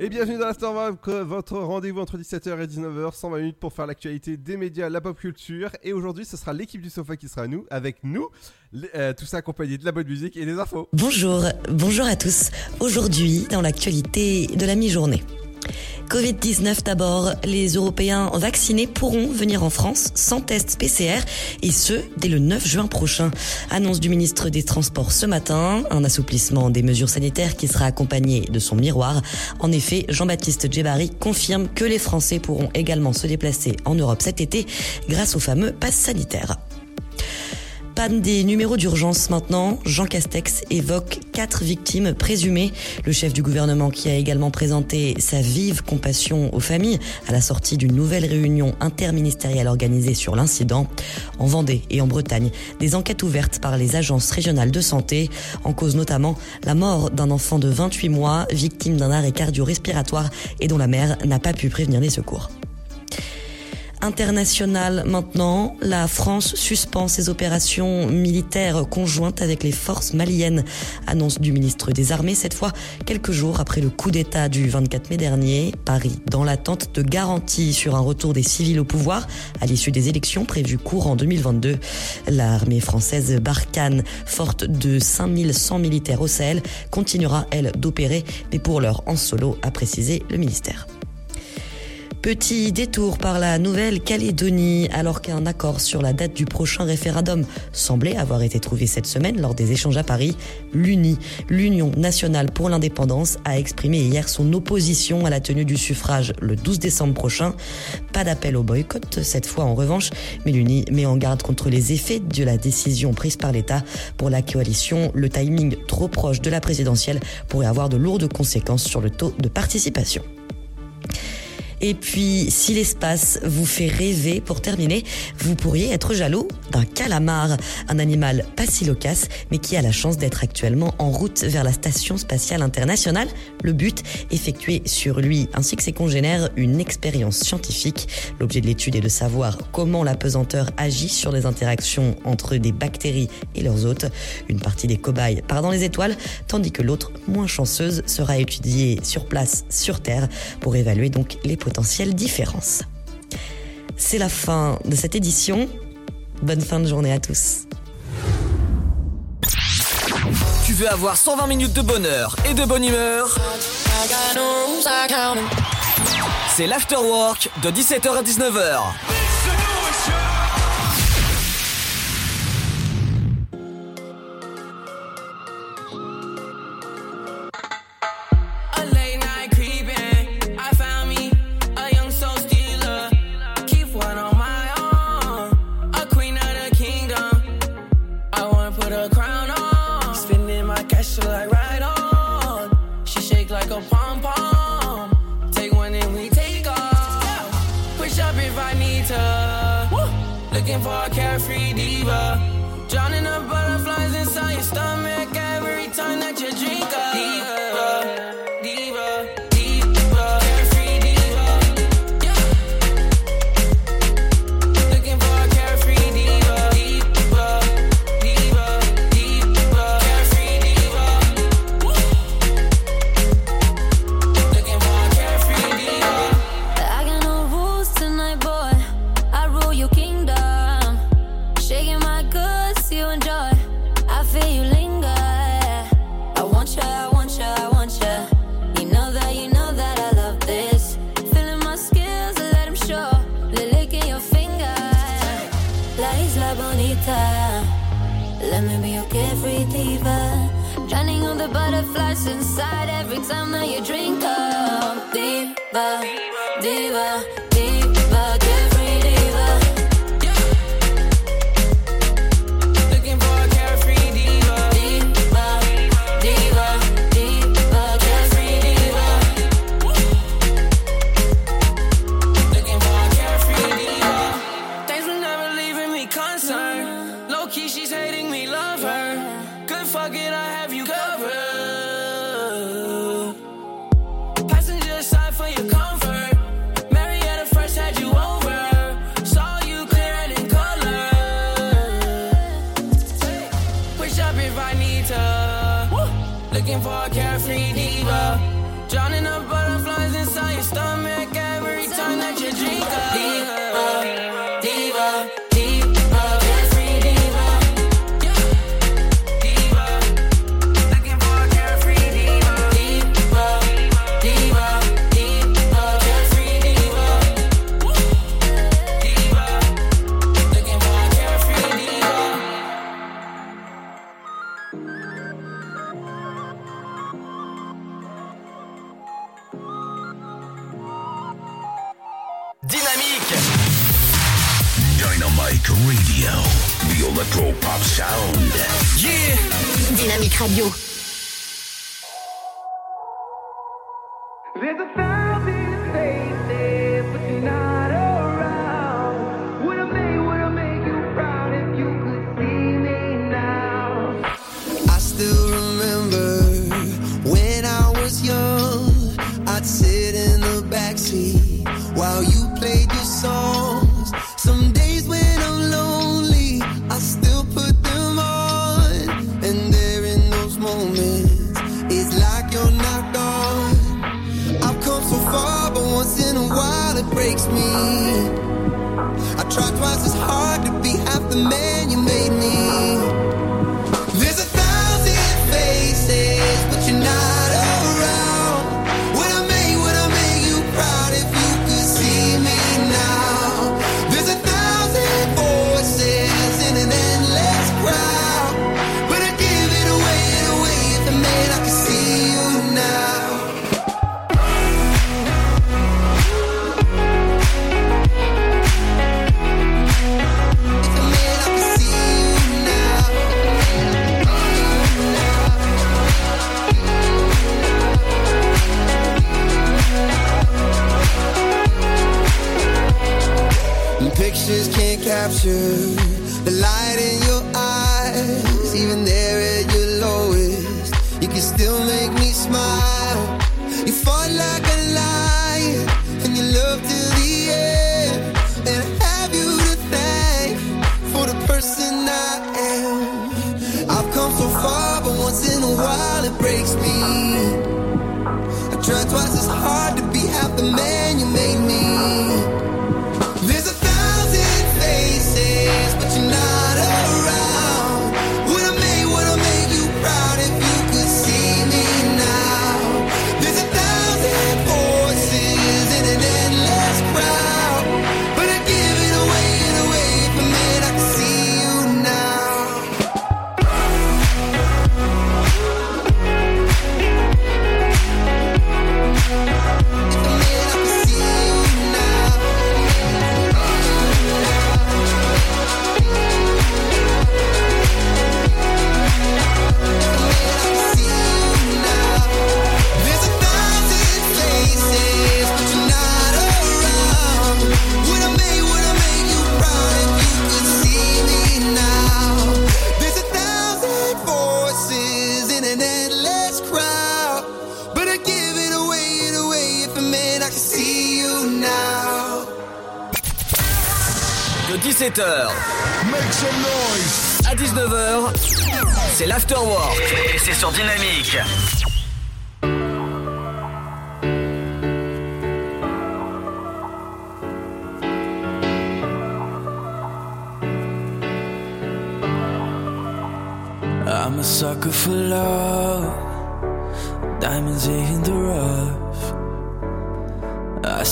Et bienvenue dans l'Afterwork, votre rendez-vous entre 17h et 19h, 120 minutes pour faire l'actualité des médias, la pop culture. Et aujourd'hui, ce sera l'équipe du sofa qui sera nous, avec nous, euh, tout ça accompagné de la bonne musique et des infos. Bonjour, bonjour à tous. Aujourd'hui, dans l'actualité de la mi-journée. Covid-19 d'abord, les Européens vaccinés pourront venir en France sans test PCR et ce, dès le 9 juin prochain. Annonce du ministre des Transports ce matin, un assouplissement des mesures sanitaires qui sera accompagné de son miroir. En effet, Jean-Baptiste Djebari confirme que les Français pourront également se déplacer en Europe cet été grâce au fameux pass sanitaire panne des numéros d'urgence maintenant. Jean Castex évoque quatre victimes présumées. Le chef du gouvernement qui a également présenté sa vive compassion aux familles à la sortie d'une nouvelle réunion interministérielle organisée sur l'incident. En Vendée et en Bretagne, des enquêtes ouvertes par les agences régionales de santé, en cause notamment la mort d'un enfant de 28 mois, victime d'un arrêt cardio-respiratoire et dont la mère n'a pas pu prévenir les secours international maintenant. La France suspend ses opérations militaires conjointes avec les forces maliennes. Annonce du ministre des Armées cette fois quelques jours après le coup d'État du 24 mai dernier. Paris dans l'attente de garanties sur un retour des civils au pouvoir à l'issue des élections prévues courant 2022. L'armée française Barkhane, forte de 5100 militaires au Sahel, continuera elle d'opérer, mais pour l'heure en solo, a précisé le ministère. Petit détour par la Nouvelle-Calédonie, alors qu'un accord sur la date du prochain référendum semblait avoir été trouvé cette semaine lors des échanges à Paris, l'UNI, l'Union nationale pour l'indépendance, a exprimé hier son opposition à la tenue du suffrage le 12 décembre prochain. Pas d'appel au boycott cette fois en revanche, mais l'UNI met en garde contre les effets de la décision prise par l'État. Pour la coalition, le timing trop proche de la présidentielle pourrait avoir de lourdes conséquences sur le taux de participation. Et puis, si l'espace vous fait rêver, pour terminer, vous pourriez être jaloux d'un calamar, un animal pas si loquace, mais qui a la chance d'être actuellement en route vers la Station spatiale internationale. Le but, effectuer sur lui ainsi que ses congénères une expérience scientifique. L'objet de l'étude est de savoir comment la pesanteur agit sur les interactions entre des bactéries et leurs hôtes. Une partie des cobayes part dans les étoiles, tandis que l'autre, moins chanceuse, sera étudiée sur place, sur Terre, pour évaluer donc les potentielles différences. C'est la fin de cette édition. Bonne fin de journée à tous. Tu veux avoir 120 minutes de bonheur et de bonne humeur? C'est l'afterwork de 17h à 19h. For you still make me smile. Make some noise. À 19h, c'est l'afterwork. Et c'est sur Dynamique.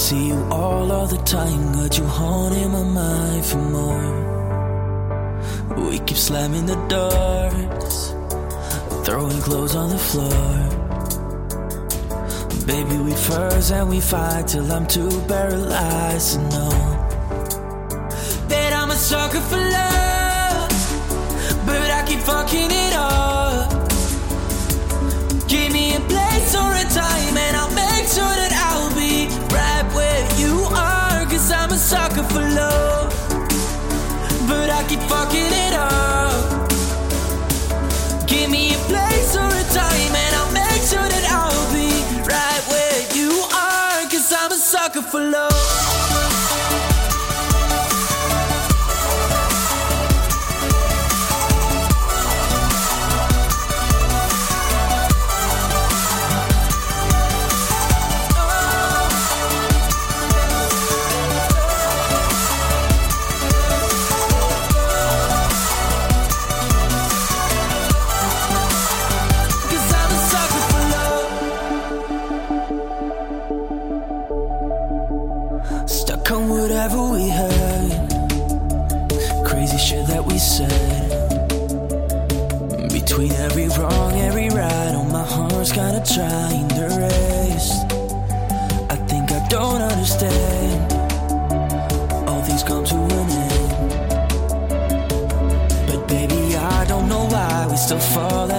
see you all of the time. Got you haunting my mind for more. We keep slamming the doors, throwing clothes on the floor. Baby, we first and we fight till I'm too paralyzed to know that I'm a sucker for love, but I keep fucking it up. Give me a place or a time, and I'll make sure that. sucker for love, but I keep fucking it up.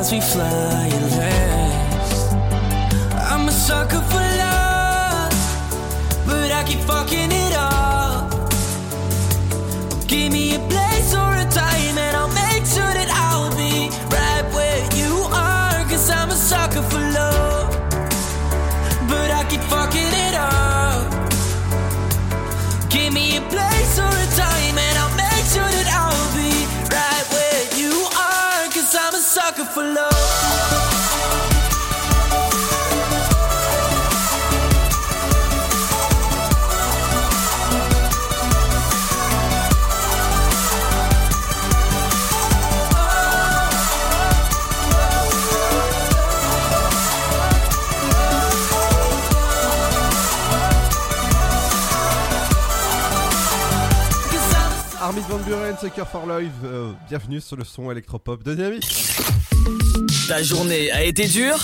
As we fly for love. Armin Van Buren, Sucker for Life, euh, bienvenue sur le son électropop de Dynamique. Ta journée a été dure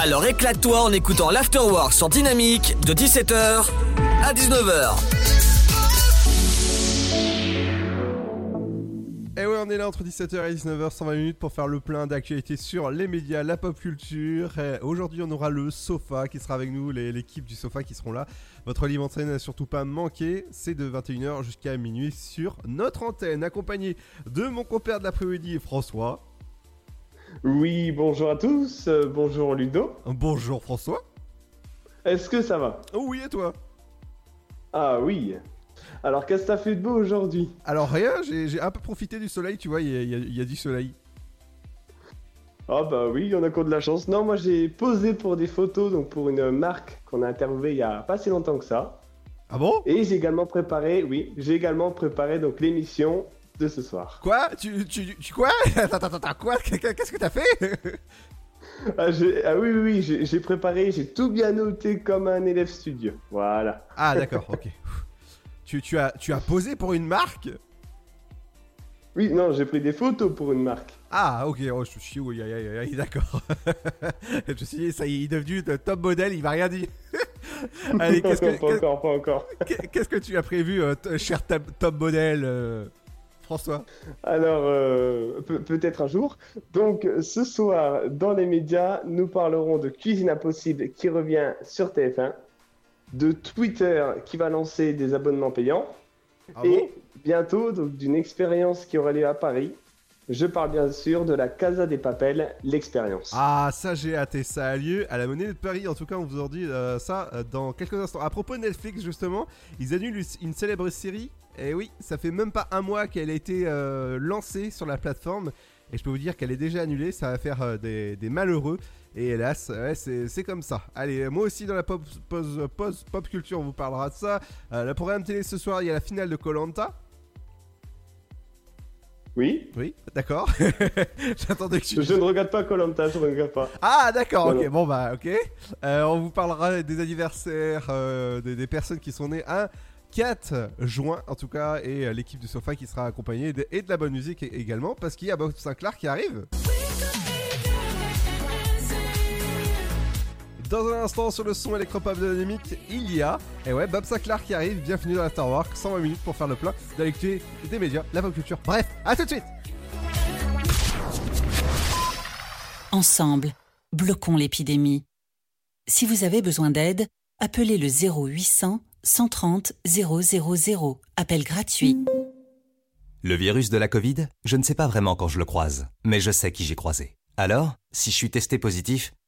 Alors éclate-toi en écoutant l'Afterwork sur Dynamique de 17h à 19h. On est là entre 17h et 19h, 120 minutes pour faire le plein d'actualités sur les médias, la pop culture. Aujourd'hui, on aura le Sofa qui sera avec nous, l'équipe du Sofa qui seront là. Votre livre antenne n'a surtout pas manqué, c'est de 21h jusqu'à minuit sur notre antenne, accompagné de mon compère de l'après-midi, François. Oui, bonjour à tous, euh, bonjour Ludo. Bonjour François. Est-ce que ça va? Oh oui, et toi? Ah oui. Alors qu'est-ce que t'as fait de beau aujourd'hui? Alors rien, j'ai un peu profité du soleil, tu vois, il y, a- y y du soleil. Ah bah oui, il y en a qui ont de la chance. Non, moi j'ai posé pour des photos, donc pour une marque qu'on a interviewée il y a pas si longtemps que ça. Ah bon? Et j'ai également préparé, oui, j'ai également préparé donc l'émission de ce soir. Quoi? Tu, tu, tu quoi? Attends, attends, attends, quoi? Qu'est-ce que t'as fait? Ah, ah oui, oui, oui, j'ai j'ai préparé, j'ai tout bien noté comme un élève studio. Voilà. Ah d'accord, ok. Tu, tu, as, tu as posé pour une marque Oui, non, j'ai pris des photos pour une marque. Ah ok, oh, je suis oui, aïe, aïe, aïe, d'accord. je me suis dit, ça y est, il est devenu le top modèle, il va rien dire. Allez, qu'est-ce que, pas encore, pas encore. qu'est- qu'est-ce que tu as prévu, euh, cher top, top modèle euh, François? Alors, euh, pe- peut-être un jour. Donc, ce soir, dans les médias, nous parlerons de Cuisine Impossible qui revient sur TF1, de Twitter qui va lancer des abonnements payants, Ah et bon bientôt donc d'une expérience qui aura lieu à Paris. Je parle bien sûr de la Casa des Papels, l'expérience. Ah, ça j'ai hâte, ça a lieu à la Monnaie de Paris. En tout cas, on vous en dit euh, ça euh, dans quelques instants. À propos de Netflix, justement, ils annulent une célèbre série. Et oui, ça fait même pas un mois qu'elle a été euh, lancée sur la plateforme. Et je peux vous dire qu'elle est déjà annulée. Ça va faire des, des malheureux. Et hélas, ouais, c'est comme ça. Allez, moi aussi dans la pop, pause- pause pop culture, on vous parlera de ça. Euh, le programme télé ce soir, il y a la finale de Colanta. Oui Oui, d'accord. J'attendais que tu. Je ne regarde pas Colanta, je ne regarde pas. Ah d'accord, ok, non. bon bah ok. Euh, on vous parlera des anniversaires, euh, des, des personnes qui sont nées un 4 juin en tout cas, et euh, l'équipe du Sofa qui sera accompagnée de- et de la bonne musique également, parce qu'il y a Bob Sinclair qui arrive. Dans un instant sur le son électropop de dynamique, il y a, et ouais, Bob Sinclair qui arrive, bienvenue dans l'Afterwork, 120 minutes pour faire le plein de des médias, la pop culture. Bref, à tout de suite Ensemble, bloquons l'épidémie. Si vous avez besoin d'aide, appelez le 0800 130 000. Appel gratuit. Le virus de la Covid, je ne sais pas vraiment quand je le croise, mais je sais qui j'ai croisé. Alors, si je suis testé positif,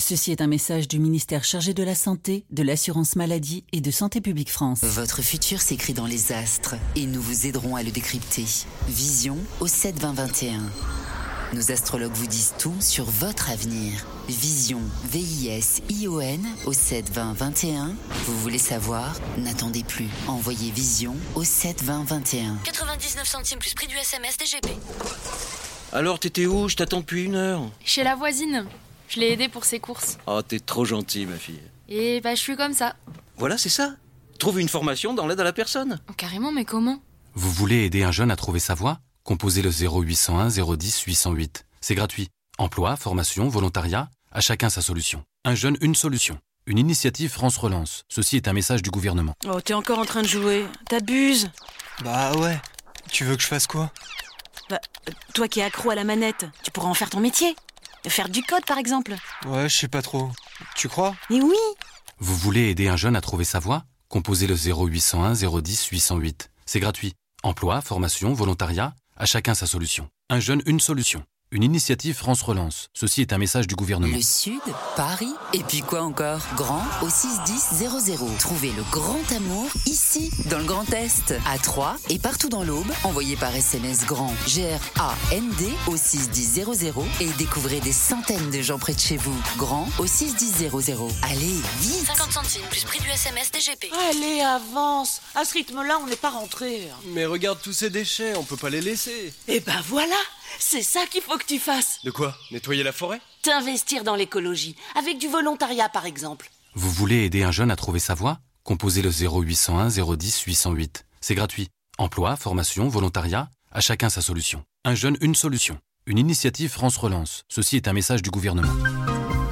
Ceci est un message du ministère chargé de la Santé, de l'Assurance Maladie et de Santé Publique France. Votre futur s'écrit dans les astres et nous vous aiderons à le décrypter. Vision au 7 20 21. Nos astrologues vous disent tout sur votre avenir. Vision, V-I-S-I-O-N au 7 20 21. Vous voulez savoir? N'attendez plus. Envoyez Vision au 7 20 21. 99 centimes plus prix du SMS DGP. Alors, t'étais où? Je t'attends depuis une heure. Chez la voisine. Je l'ai aidée pour ses courses. Oh, t'es trop gentil, ma fille. Et bah, je suis comme ça. Voilà, c'est ça. Trouve une formation dans l'aide à la personne. Oh, carrément, mais comment? Vous voulez aider un jeune à trouver sa voie? Composez le 0801 010 808. C'est gratuit. Emploi, formation, volontariat, à chacun sa solution. Un jeune, une solution. Une initiative France Relance. Ceci est un message du gouvernement. Oh, t'es encore en train de jouer. T'abuses. Bah ouais. Tu veux que je fasse quoi? Bah, euh, toi qui es accro à la manette, tu pourras en faire ton métier. Faire du code, par exemple. Ouais, je sais pas trop. Tu crois? Mais oui Vous voulez aider un jeune à trouver sa voie? Composez le 0801 010 808. C'est gratuit. Emploi, formation, volontariat, à chacun sa solution. Un jeune, une solution. Une initiative France Relance. Ceci est un message du gouvernement. Le Sud, Paris, et puis quoi encore? Grand au 61000. Trouvez le grand amour ici, dans le Grand Est, à Troyes et partout dans l'Aube. Envoyez par SMS grand G-R-A-N-D au 61000 et découvrez des centaines de gens près de chez vous. Grand au 61000. Allez, vite 50 centimes plus prix du SMS DGP. Allez, avance À ce rythme-là, on n'est pas rentré. Mais regarde tous ces déchets, on peut pas les laisser. Eh ben voilà C'est ça qu'il faut que tu fasses De quoi Nettoyer la forêt T'investir dans l'écologie, avec du volontariat par exemple. Vous voulez aider un jeune à trouver sa voie Composez le 0801 010 808. C'est gratuit. Emploi, formation, volontariat, à chacun sa solution. Un jeune, une solution. Une initiative France Relance. Ceci est un message du gouvernement.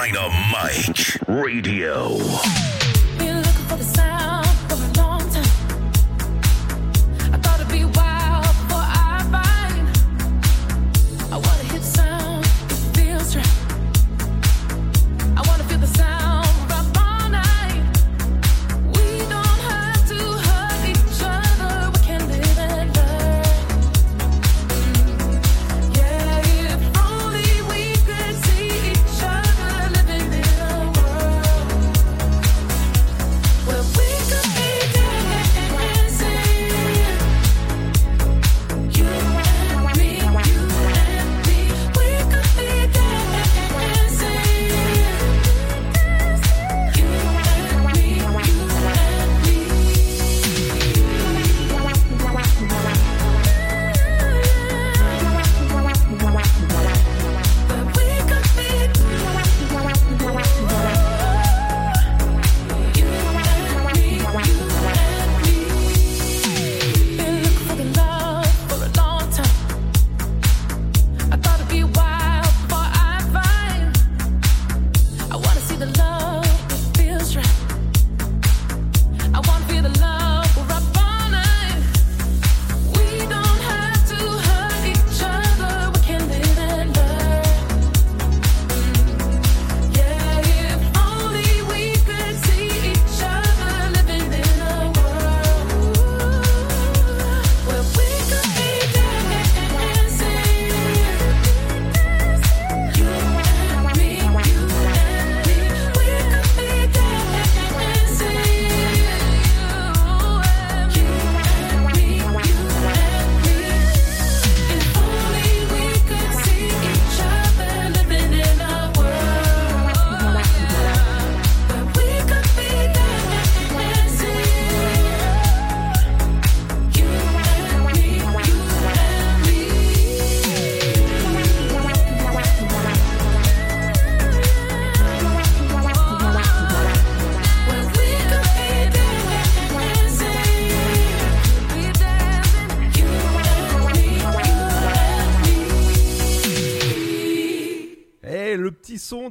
Dynamite Radio.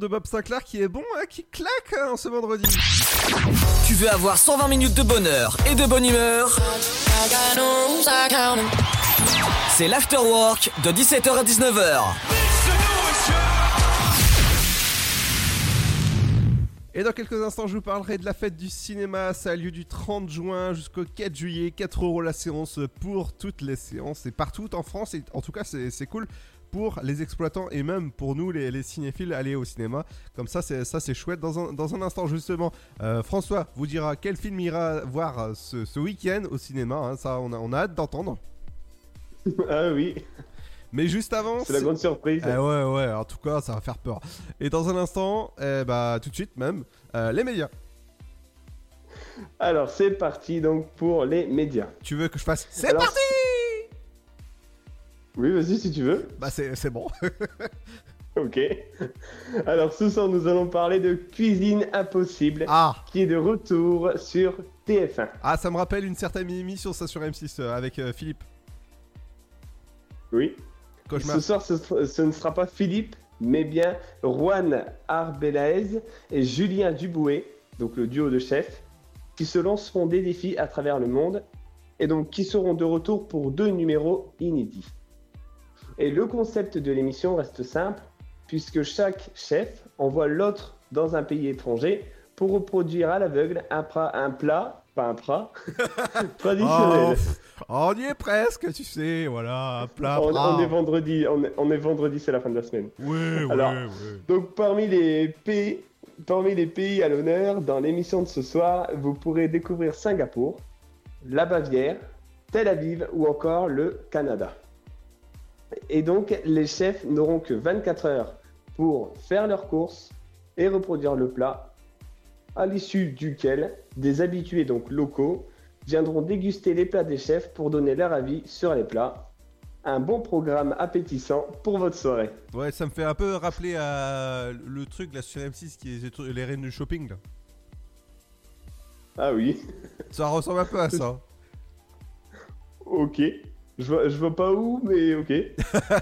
Bob Sinclair qui est bon, hein, qui claque hein, en ce vendredi. Tu veux avoir 120 minutes de bonheur et de bonne humeur C'est l'afterwork de 17h à 19h. Et dans quelques instants, je vous parlerai de la fête du cinéma. Ça a lieu du 30 juin jusqu'au 4 juillet. 4 euros la séance pour toutes les séances et partout en France. Et en tout cas, c'est cool pour les exploitants et même pour nous, les, les cinéphiles, aller au cinéma. Comme ça, c'est ça, c'est chouette. Dans un, dans un instant, justement, euh, François vous dira quel film il ira voir euh, ce, ce week-end au cinéma. hein. Ça, on a, on a hâte d'entendre. Ah oui. Mais juste avant, C'est la grande surprise. Eh ouais, ouais, en tout cas, ça va faire peur. Et dans un instant, eh bah, tout de suite même, euh, les médias. Alors, c'est parti donc pour les médias. Tu veux que je fasse? C'est parti Oui, vas-y si tu veux. Bah, c'est bon. Ok. Alors ce soir, nous allons parler de Cuisine Impossible, qui est de retour sur TF1. Ah, ça me rappelle une certaine émission, ça sur M6, euh, avec euh, Philippe. Oui. Cauchemar. Ce soir, ce, ce ne sera pas Philippe, mais bien Juan Arbelaez et Julien Dubouet, donc le duo de chefs, qui se lanceront des défis à travers le monde et donc qui seront de retour pour deux numéros inédits. Et le concept de l'émission reste simple, puisque chaque chef envoie l'autre dans un pays étranger pour reproduire à l'aveugle un, plat, pas un plat, traditionnel. Oh, on y est presque, tu sais, voilà, un plat. on, on est vendredi, on est, on est vendredi, c'est la fin de la semaine. Ouais, Alors, ouais. Donc parmi les pays, parmi les pays à l'honneur dans l'émission de ce soir, vous pourrez découvrir Singapour, la Bavière, Tel Aviv ou encore le Canada. Et donc les chefs n'auront que 24 heures pour faire leurs courses et reproduire le plat, à l'issue duquel des habitués donc locaux viendront déguster les plats des chefs pour donner leur avis sur les plats. Un bon programme appétissant pour votre soirée. Ouais, ça me fait un peu rappeler à le truc là sur M6 qui est les reines du shopping là. Ah oui. Ça ressemble un peu à ça. Ok. Je vois, je vois pas où, mais ok.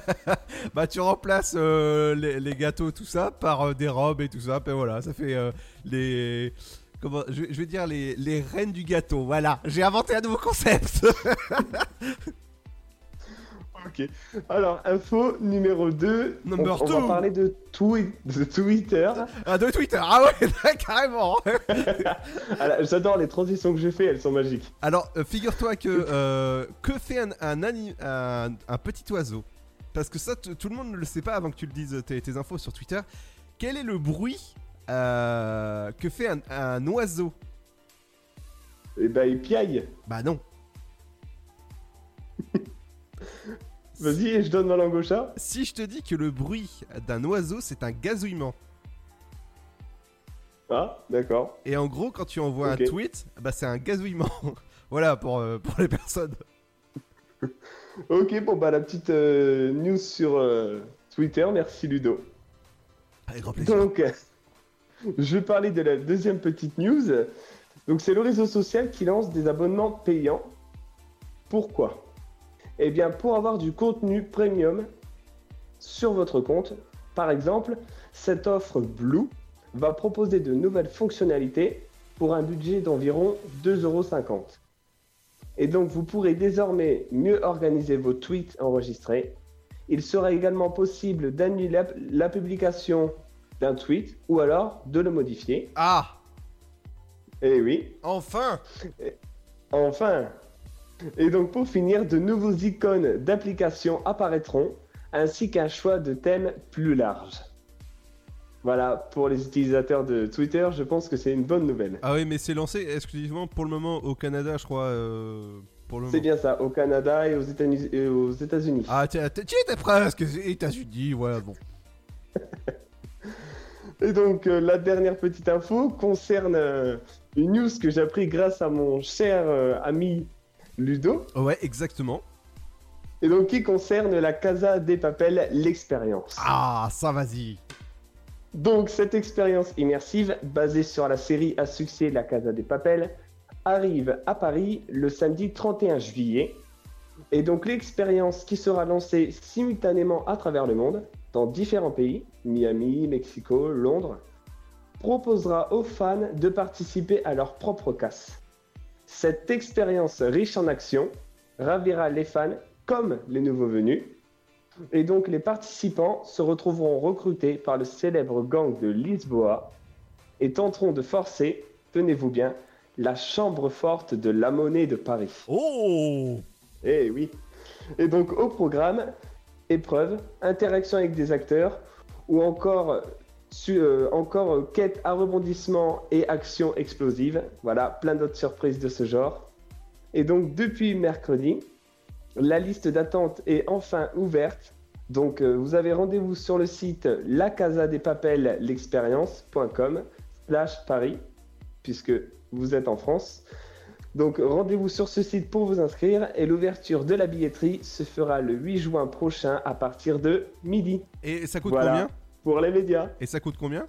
bah tu remplaces euh, les, gâteaux tout ça par euh, des robes et tout ça, et voilà, ça fait euh, les comment je, je vais dire les, les reines du gâteau. Voilà, j'ai inventé un nouveau concept. ok. Alors, info numéro 2. Number on, on va parler de, twi- de Twitter. ah de Twitter. Ah ouais, carrément. J'adore les transitions que je fais, elles sont magiques. Alors, euh, figure-toi que euh, que fait un, un, ani- un- un petit oiseau? Parce que ça, tout le monde ne le sait pas avant que tu le dises tes, tes infos sur Twitter. Quel est le bruit euh, que fait un, un oiseau? Eh ben, il piaille. Bah non. Vas-y, je donne ma langue au chat. Si je te dis que le bruit d'un oiseau, c'est un gazouillement. Ah, d'accord. Et en gros, quand tu envoies un tweet, bah c'est un gazouillement. voilà pour, euh, pour les personnes. Ok, bon, bah, la petite euh, news sur euh, Twitter. Merci, Ludo. Avec grand plaisir. Donc, je vais parler de la deuxième petite news. Donc, c'est le réseau social qui lance des abonnements payants. Pourquoi? Eh bien, pour avoir du contenu premium sur votre compte. Par exemple, cette offre Blue va proposer de nouvelles fonctionnalités pour un budget d'environ 2,50€. Et donc, vous pourrez désormais mieux organiser vos tweets enregistrés. Il sera également possible d'annuler la, la publication d'un tweet ou alors de le modifier. Ah Eh oui. Enfin Enfin Et donc pour finir, de nouveaux icônes d'applications apparaîtront, ainsi qu'un choix de thèmes plus large. Voilà, pour les utilisateurs de Twitter, je pense que c'est une bonne nouvelle. Ah oui, mais c'est lancé exclusivement pour le moment au Canada, je crois. euh, C'est bien ça, au Canada et aux États-Unis. États-Unis. Ah, y étais presque. États-Unis, voilà, bon. Et donc, euh, la dernière petite info concerne euh, une news que j'ai appris grâce à mon cher euh, ami Ludo. Ouais, exactement. Et donc, qui concerne la Casa des Papel, l'expérience. Ah, ça, vas-y. Donc, cette expérience immersive, basée sur la série à succès La Casa des Papel, arrive à Paris le samedi 31 juillet. Et donc, l'expérience qui sera lancée simultanément à travers le monde, dans différents pays, Miami, Mexico, Londres, proposera aux fans de participer à leur propre casse. Cette expérience riche en action ravira les fans comme les nouveaux venus. Et donc les participants se retrouveront recrutés par le célèbre gang de Lisboa et tenteront de forcer, tenez-vous bien, la chambre forte de la monnaie de Paris. Oh Eh oui Et donc au programme, épreuves, interaction avec des acteurs ou encore, su- euh, encore euh, quête à rebondissement et action explosive. Voilà, plein d'autres surprises de ce genre. Et donc depuis mercredi, la liste d'attente est enfin ouverte. Donc euh, vous avez rendez-vous sur le site lacasadepapel-l'expérience.com slash Paris, puisque vous êtes en France. Donc rendez-vous sur ce site pour vous inscrire et l'ouverture de la billetterie se fera le 8 juin prochain à partir de midi. Et ça coûte Voilà, combien? Pour les médias. Et ça coûte combien?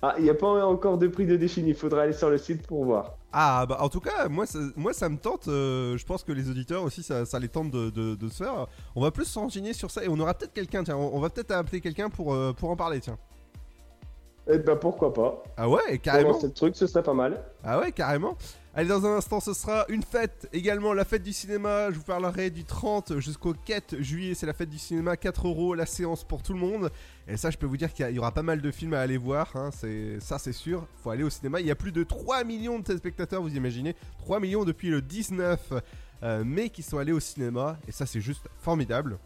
Ah, il n'y a pas encore de prix de défini, il faudra aller sur le site pour voir. Ah bah en tout cas moi ça, moi ça me tente, euh, je pense que les auditeurs aussi ça, ça les tente de, de- de se faire. On va plus se renseigner sur ça et on aura peut-être quelqu'un, tiens, on, on va peut-être appeler quelqu'un pour, euh, pour en parler tiens. Eh ben pourquoi pas Ah ouais, carrément. Ce truc, ce serait pas mal. Ah ouais, carrément. Allez, dans un instant, ce sera une fête. Également, la fête du cinéma. Je vous parlerai du 30 jusqu'au 4 juillet. C'est la fête du cinéma. 4 euros la séance pour tout le monde. Et ça, je peux vous dire qu'il y il aura pas mal de films à aller voir. hein. Ça, c'est sûr. faut aller au cinéma. Il y a plus de 3 millions de téléspectateurs, vous imaginez 3 millions depuis le 19 euh, mai qui sont allés au cinéma. Et ça, c'est juste formidable.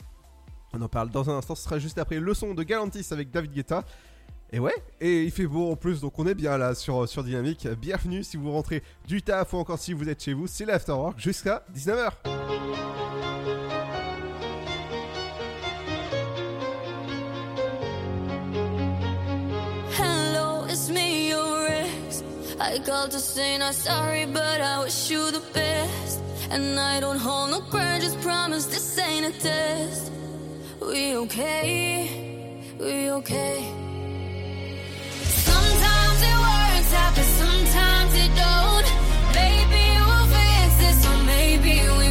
On en parle dans un instant. Ce sera juste après le son de Galantis avec David Guetta. Et ouais, et il fait beau en plus, donc on est bien là sur, sur Dynamique. Bienvenue si vous rentrez du taf ou encore si vous êtes chez vous, c'est l'Afterwork jusqu'à 19h. Hello, it's me, your ex. I called to say not sorry, but I wish you the best. And I don't hold no grudges, promise this ain't a test. We okay? We okay? Sometimes it don't. Maybe we'll fix this, or maybe we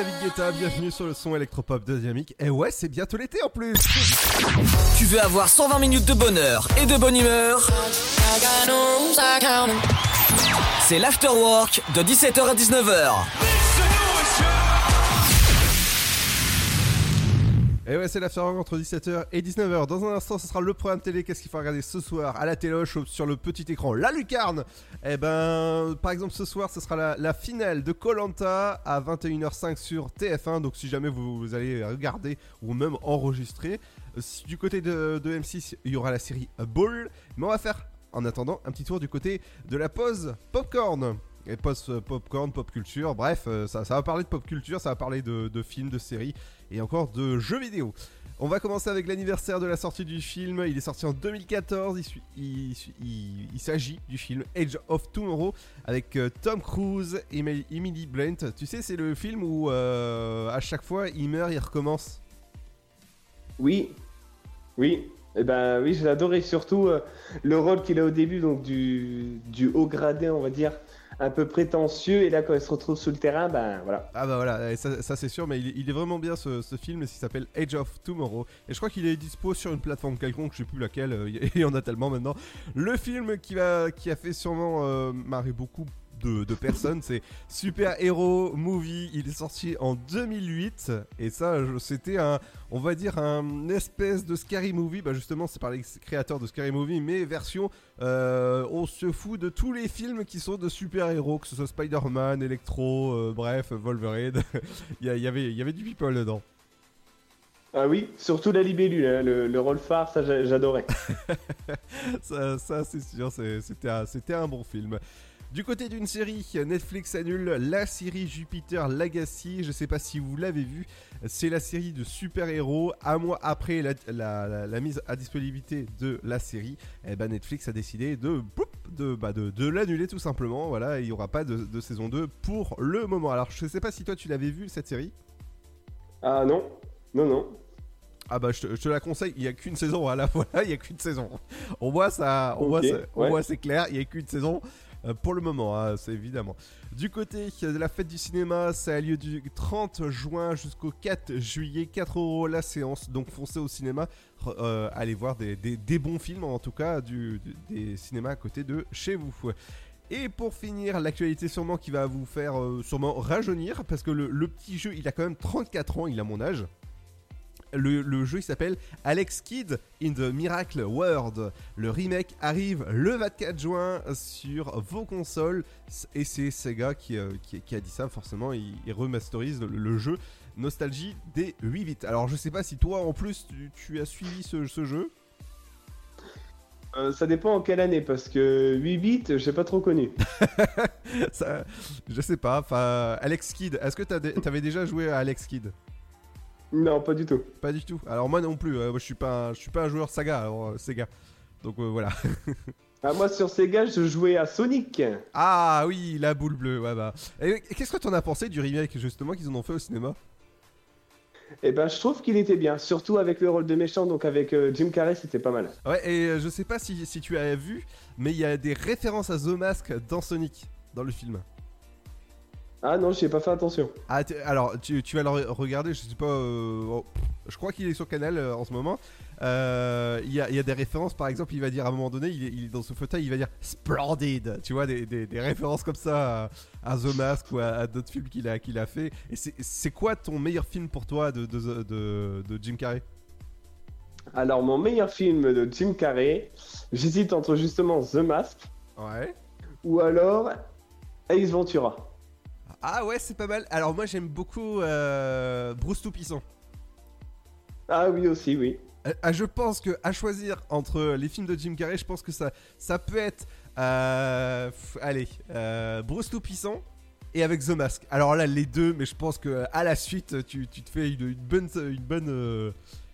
David Guetta, bienvenue sur le son électropop de Dynamique. Et ouais, c'est bientôt l'été en plus. Tu veux avoir 120 minutes de bonheur et de bonne humeur? C'est l'afterwork de 17h à 19h. Et ouais, c'est l'afterwork entre 17h et 19h. Dans un instant, ce sera le programme télé. Qu'est-ce qu'il faut regarder ce soir à la téloche sur le petit écran? La lucarne Eh ben, par exemple, ce soir, ce sera la, la finale de Colanta à 21h05 sur TF1. Donc, si jamais vous, allez regarder ou même enregistrer, euh, du côté de, de M6, il y aura la série Ball. Mais on va faire, en attendant, un petit tour du côté de la pause popcorn. Et pause euh, popcorn, pop culture, bref, euh, ça, ça va parler de pop culture, ça va parler de, de films, de séries et encore de jeux vidéo. On va commencer avec l'anniversaire de la sortie du film. Il est sorti en 2014. Il, s'agit du film Age of Tomorrow avec euh, Tom Cruise et Emily- Blunt. Tu sais, c'est le film où euh, à chaque fois il meurt, il recommence. Oui, oui. Eh ben oui, j'ai adoré surtout euh, le rôle qu'il a au début, donc du haut gradé, on va dire, un peu prétentieux. Et là, quand il se retrouve sur le terrain, ben voilà. Ah bah voilà, ça, ça, c'est sûr, mais il, est- il est vraiment bien ce, ce film, il s'appelle Age of Tomorrow. Et je crois qu'il est dispo sur une plateforme quelconque, je sais plus laquelle, euh, il y en a tellement maintenant. Le film qui, va, qui a fait sûrement euh, marrer beaucoup de, de personnes, c'est Super Hero Movie. Il est sorti en 2008, et ça, c'était un, on va dire, un espèce de Scary Movie. Bah justement, c'est par les créateurs de Scary Movie, mais version, euh, on se fout de tous les films qui sont de super-héros, que ce soit Spider-Man, Electro, euh, bref, Wolverine. il, y avait, il y avait du people dedans. Ah oui, surtout la libellule, hein, le, le rôle phare, ça j'a- j'adorais. ça, ça, c'est sûr, c'est- c'était un, c'était un bon film. Du côté d'une série, Netflix annule la série Jupiter Legacy. Je sais pas si vous l'avez vu. C'est la série de super-héros. Un mois après la, la- la- la mise à disponibilité de la série, eh ben Netflix a décidé de, poup, de, bah de, de l'annuler tout simplement. Voilà, il n'y aura pas de, de saison 2 pour le moment. Alors, je sais pas si toi tu l'avais vu cette série. Ah non, non, non. Ah bah je te, je te la conseille, il n'y a qu'une saison, voilà, voilà, il n'y a qu'une saison. On voit ça, on voit ça- on ouais. voit c'est clair, il n'y a qu'une saison pour le moment, hein, c'est évidemment. Du côté de la fête du cinéma, ça a lieu du 30 juin jusqu'au 4 juillet, 4 euros la séance, donc foncez au cinéma, euh, allez voir des, bons films en tout cas, des cinémas à côté de chez vous. Et pour finir, l'actualité sûrement qui va vous faire euh, sûrement rajeunir, parce que le, le petit jeu, il a quand même 34 ans, il a mon âge. Le, le jeu il s'appelle Alex Kidd in the Miracle World. Le remake arrive le 24 juin sur vos consoles et c'est Sega qui, euh, qui- qui a dit ça. Forcément, il, il remasterise le, le jeu Nostalgie des 8 bits. Alors, je sais pas si toi en plus tu, tu as suivi ce, ce jeu. Euh, ça dépend en quelle année, parce que 8 bits, j'ai pas trop connu. Ça- je sais pas. Alex Kidd, est-ce que t'as dé- t'avais déjà joué à Alex Kidd? Non, pas du tout. Pas du tout. Alors moi non plus. euh, moi, je suis pas, un- je suis pas un joueur Saga. Alors euh, Sega. Donc euh, voilà. Ah, moi, sur Sega, je jouais à Sonic. Ah oui, la boule bleue, ouais bah. Et qu'est-ce que t'en as pensé du remake justement qu'ils en ont fait au cinéma? Et ben, je trouve qu'il était bien, surtout avec le rôle de méchant, donc avec euh, Jim Carrey, c'était pas mal. Ouais, et euh, je sais pas si, si tu as vu, mais il y a des références à The Mask dans Sonic, dans le film. Ah non, j'y ai pas fait attention. Ah, alors tu, tu vas le re- regarder, je sais pas, euh, oh, je crois qu'il est sur Canal euh, en ce moment. Euh, Il y, a, il y a des références, par exemple, il va dire à un moment donné, il est, il est dans ce fauteuil, il va dire Splendid, tu vois, des, des- des références comme ça à, à The Mask ou à, à d'autres films qu'il a, qu'il a fait. Et c'est- c'est quoi ton meilleur film pour toi de, de, de- de Jim Carrey? Alors, mon meilleur film de Jim Carrey, j'hésite entre justement The Mask Ouais. ou alors Ace Ventura. Ah ouais, c'est pas mal. Alors moi j'aime beaucoup euh, Bruce Tout-Puissant. Ah oui aussi, oui. Euh, ah, je pense que à choisir entre les films de Jim Carrey, je pense que ça, ça peut être, euh, allez, euh, Bruce Tout-Puissant et avec The Mask. Alors là les deux, mais je pense que à la suite tu, tu te fais une, une bonne, une bonne,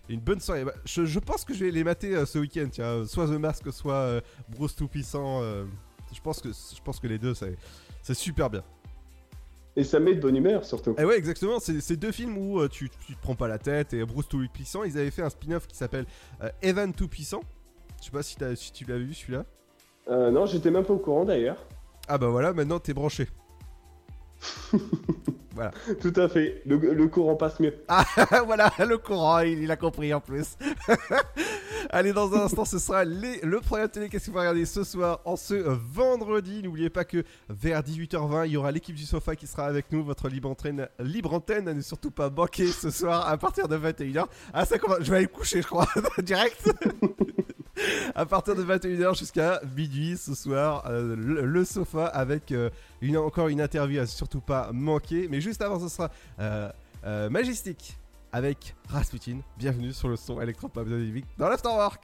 une bonne soirée. Bah, Je, je pense que je vais les mater ce week-end. Tiens, soit The Mask, soit Bruce Tout-Puissant. euh, je pense que, je pense que les deux, c'est, c'est super bien. Et ça met de bonne humeur surtout. Et ouais, exactement. C'est c'est deux films où euh, tu, tu te prends pas la tête. Et Bruce Tout Puissant, ils avaient fait un spin-off qui s'appelle euh, Evan Tout Puissant. Je sais pas si, t'as- si tu l'as vu celui-là. Euh, non, j'étais même pas au courant d'ailleurs. Ah bah voilà, maintenant t'es branché. Voilà. Tout à fait. Le, le courant passe mieux. Ah, voilà, le courant, il, il a compris en plus. Allez, dans un instant, ce sera le programme télé. Qu'est-ce qu'il faut regarder ce soir, en ce vendredi? N'oubliez pas que vers 18h20, il y aura l'équipe du sofa qui sera avec nous. Votre libre antenne, libre antenne à ne surtout pas manquer ce soir à partir de 21h. Ah, ça commence. Je vais aller coucher, je crois, direct. à partir de 21h jusqu'à minuit ce soir, euh, le, le sofa avec euh, une, encore une interview à surtout pas manquer. Mais juste avant, ce sera euh, euh, Majestic avec Rasputin. Bienvenue sur le son électropop de Livik dans l'Afterwork.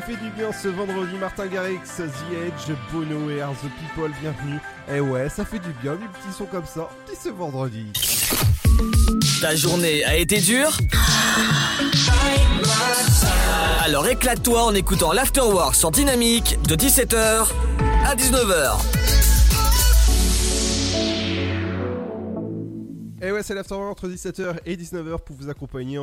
Qui fait du bien ce vendredi, Martin Garrix, The Edge, Bono et the People, bienvenue. Et ouais, ça fait du bien, du petit son comme ça, petit ce vendredi. Ta journée a été dure Alors éclate-toi en écoutant l'Afterwork sur Dynamique de 17h à 19h. Et ouais, c'est l'afterwork entre 17h et 19h pour vous accompagner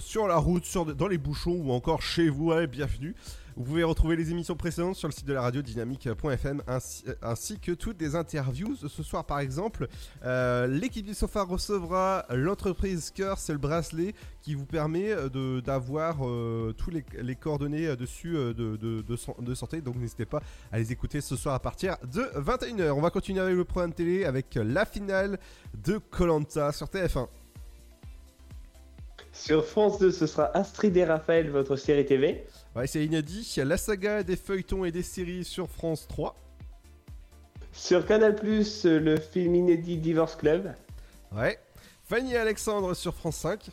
sur la route, dans les bouchons ou encore chez vous. Bienvenue. Vous pouvez retrouver les émissions précédentes sur le site de la radio dynamique.fm ainsi, ainsi que toutes les interviews. Ce soir, par exemple, euh, l'équipe du sofa recevra l'entreprise Cœur, c'est le bracelet qui vous permet euh, d'avoir euh, tous les, coordonnées euh, dessus euh, de, de santé. Donc n'hésitez pas à les écouter ce soir à partir de 21h. On va continuer avec le programme télé avec la finale de Colanta sur TF1. Sur France 2, ce sera Astrid et Raphaël, votre série TV. Ouais, c'est inédit. La saga des feuilletons et des séries sur France 3. Sur Canal+, le film inédit Divorce Club. Ouais. Fanny et Alexandre sur France 5.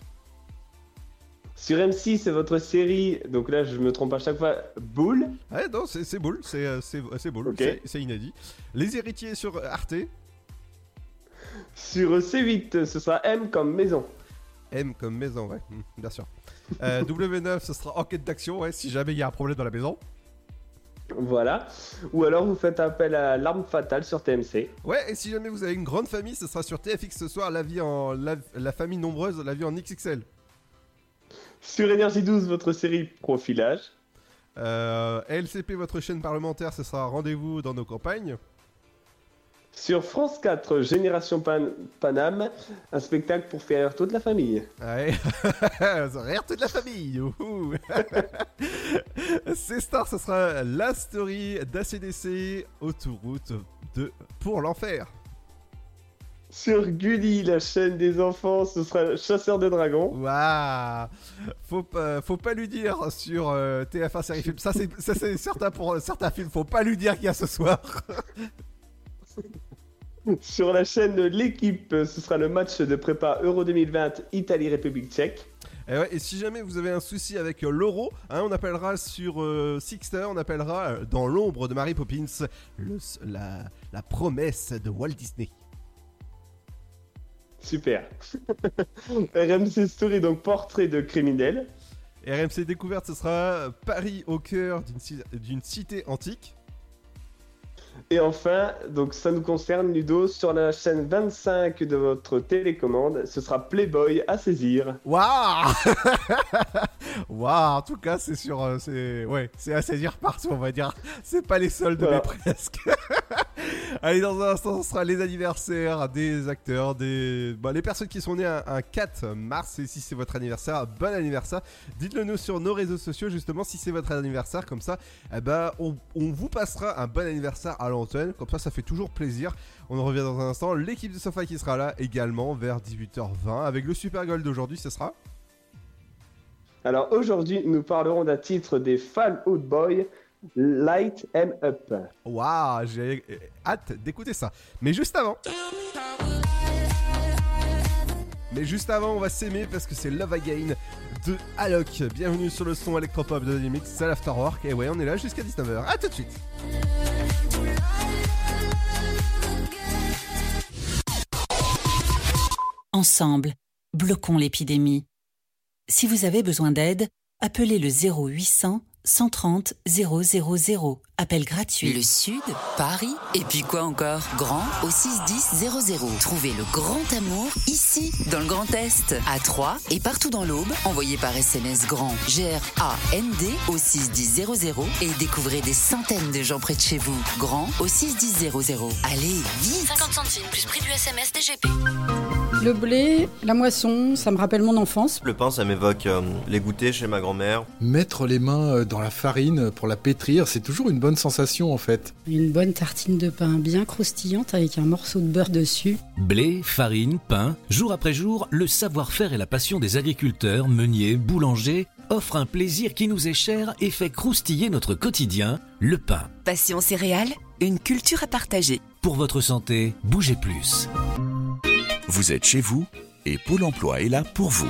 Sur M6, votre série, donc là je me trompe à chaque fois, Boule. Ouais, non, c'est boule, c'est euh, c'est- boule, Ok. c'est- c'est inédit. Les héritiers sur Arte. Sur C8, ce sera M comme maison. M comme maison, ouais, hmm, bien sûr. Euh, W9, ce sera enquête d'action, ouais, si jamais il y a un problème dans la maison. Voilà. Ou alors vous faites appel à l'arme fatale sur TMC. Ouais, et si jamais vous avez une grande famille, ce sera sur TFX ce soir, la vie en la, la famille nombreuse, la vie en XXL. Sur Énergie 12, votre série Profilage. Euh, LCP, votre chaîne parlementaire, ce sera rendez-vous dans nos campagnes. Sur France 4, Génération Pan- Paname, un spectacle pour faire rire toute la famille. Ouais, rire toute la famille. C'est Star, ce sera la story d'ACDC autoroute de pour l'enfer. Sur Gulli, la chaîne des enfants, ce sera Chasseur de dragons. Waouh faut pas, faut pas lui dire sur euh, TF1 série film. Ça c'est, ça c'est certain pour euh, certains films. Faut pas lui dire qu'il y a ce soir. Sur la chaîne L'équipe, ce sera le match de prépa Euro 2020 Italie-République tchèque. Et, ouais, et si jamais vous avez un souci avec euh, l'euro, hein, on appellera sur euh, Sixter, on appellera euh, dans l'ombre de Mary Poppins le- la, la promesse de Walt Disney. Super. RMC Story, donc portrait de criminel. RMC Découverte, ce sera Paris au cœur d'une cité antique. Et enfin, donc ça nous concerne Ludo, sur la chaîne 25 de votre télécommande, ce sera Playboy à saisir. Waouh Waouh En tout cas, c'est sur, euh, c'est ouais, c'est à saisir partout, on va dire. C'est pas les soldes, Voilà. mais presque. Allez, dans un instant, ce sera les anniversaires des acteurs, des, bah, les personnes qui sont nées un, un 4 mars. Et si c'est votre anniversaire, bon anniversaire. Dites-le nous sur nos réseaux sociaux, justement, si c'est votre anniversaire, comme ça, eh ben, on, vous passera un bon anniversaire à l'antenne. Comme ça, ça fait toujours plaisir. On en revient dans un instant. L'équipe de Sofa qui sera là également vers 18h20 avec le Super Goal d'aujourd'hui, ce sera? Alors aujourd'hui, nous parlerons d'un titre des Fall Out Boy, Light 'em Up. Waouh, j'ai hâte d'écouter ça. Mais juste avant. Mais juste avant, on va s'aimer parce que c'est Love Again de Alok. Bienvenue sur le son électropop de Dynamix, c'est l'Afterwork. Et ouais, on est là jusqu'à 19h. A tout de suite. Ensemble, bloquons l'épidémie. Si vous avez besoin d'aide, appelez le 0800 130 000. Appel gratuit. Le Sud, Paris, et puis quoi encore? Grand au 61000. Trouvez le grand amour ici, dans le Grand Est, à Troyes et partout dans l'Aube. Envoyez par SMS grand G-R-A-N-D au 61000 et découvrez des centaines de gens près de chez vous. Grand au 61000. Allez, vite 50 centimes plus prix du SMS DGP. Le blé, la moisson, ça me rappelle mon enfance. Le pain, ça m'évoque euh, les goûters chez ma grand-mère. Mettre les mains euh, dans la farine pour la pétrir, c'est toujours une bonne sensation en fait. Une bonne tartine de pain bien croustillante avec un morceau de beurre dessus. Blé, farine, pain, jour après jour, le savoir-faire et la passion des agriculteurs, meuniers, boulangers offrent un plaisir qui nous est cher et fait croustiller notre quotidien, le pain. Passion céréales, une culture à partager. Pour votre santé, bougez plus. Vous êtes chez vous et Pôle emploi est là pour vous.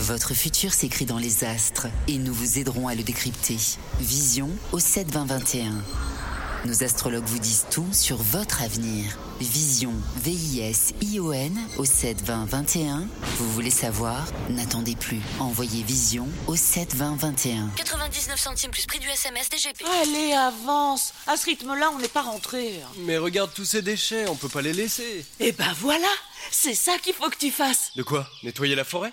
Votre futur s'écrit dans les astres et nous vous aiderons à le décrypter. Vision au 72021. Nos astrologues vous disent tout sur votre avenir. Vision, V-I-S-I-O-N au 72021. Vous voulez savoir? N'attendez plus. Envoyez Vision au 72021. 99 centimes plus prix du SMS DGP. Allez, avance À ce rythme-là, on n'est pas rentré. Mais regarde tous ces déchets, on peut pas les laisser. Eh ben voilà C'est ça qu'il faut que tu fasses De quoi? Nettoyer la forêt?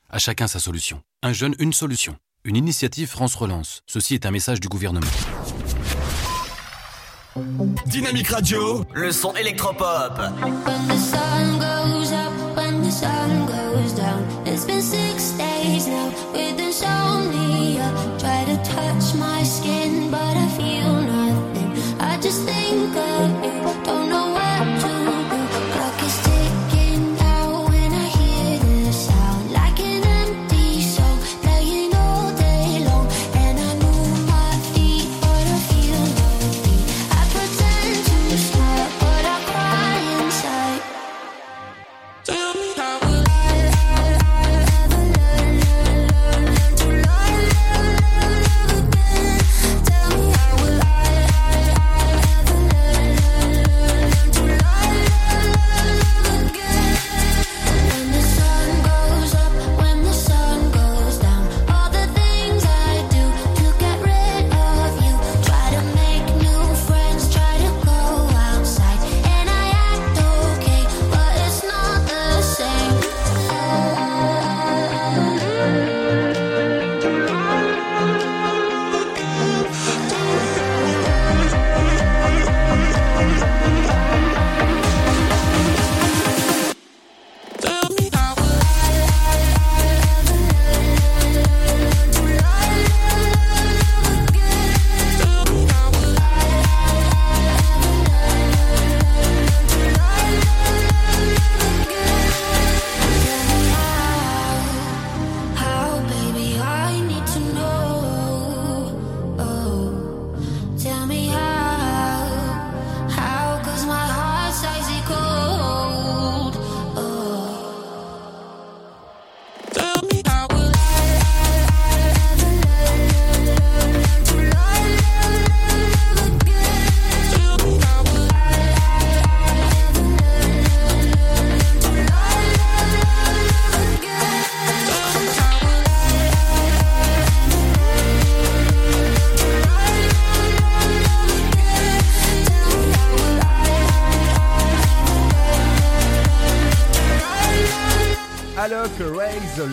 à chacun sa solution. Un jeune, une solution. Une initiative France Relance. Ceci est un message du gouvernement. Dynamique Radio, le son électropop. When the sun goes up, when the sun goes down. It's been six days now with insomnia. Try to touch my skin,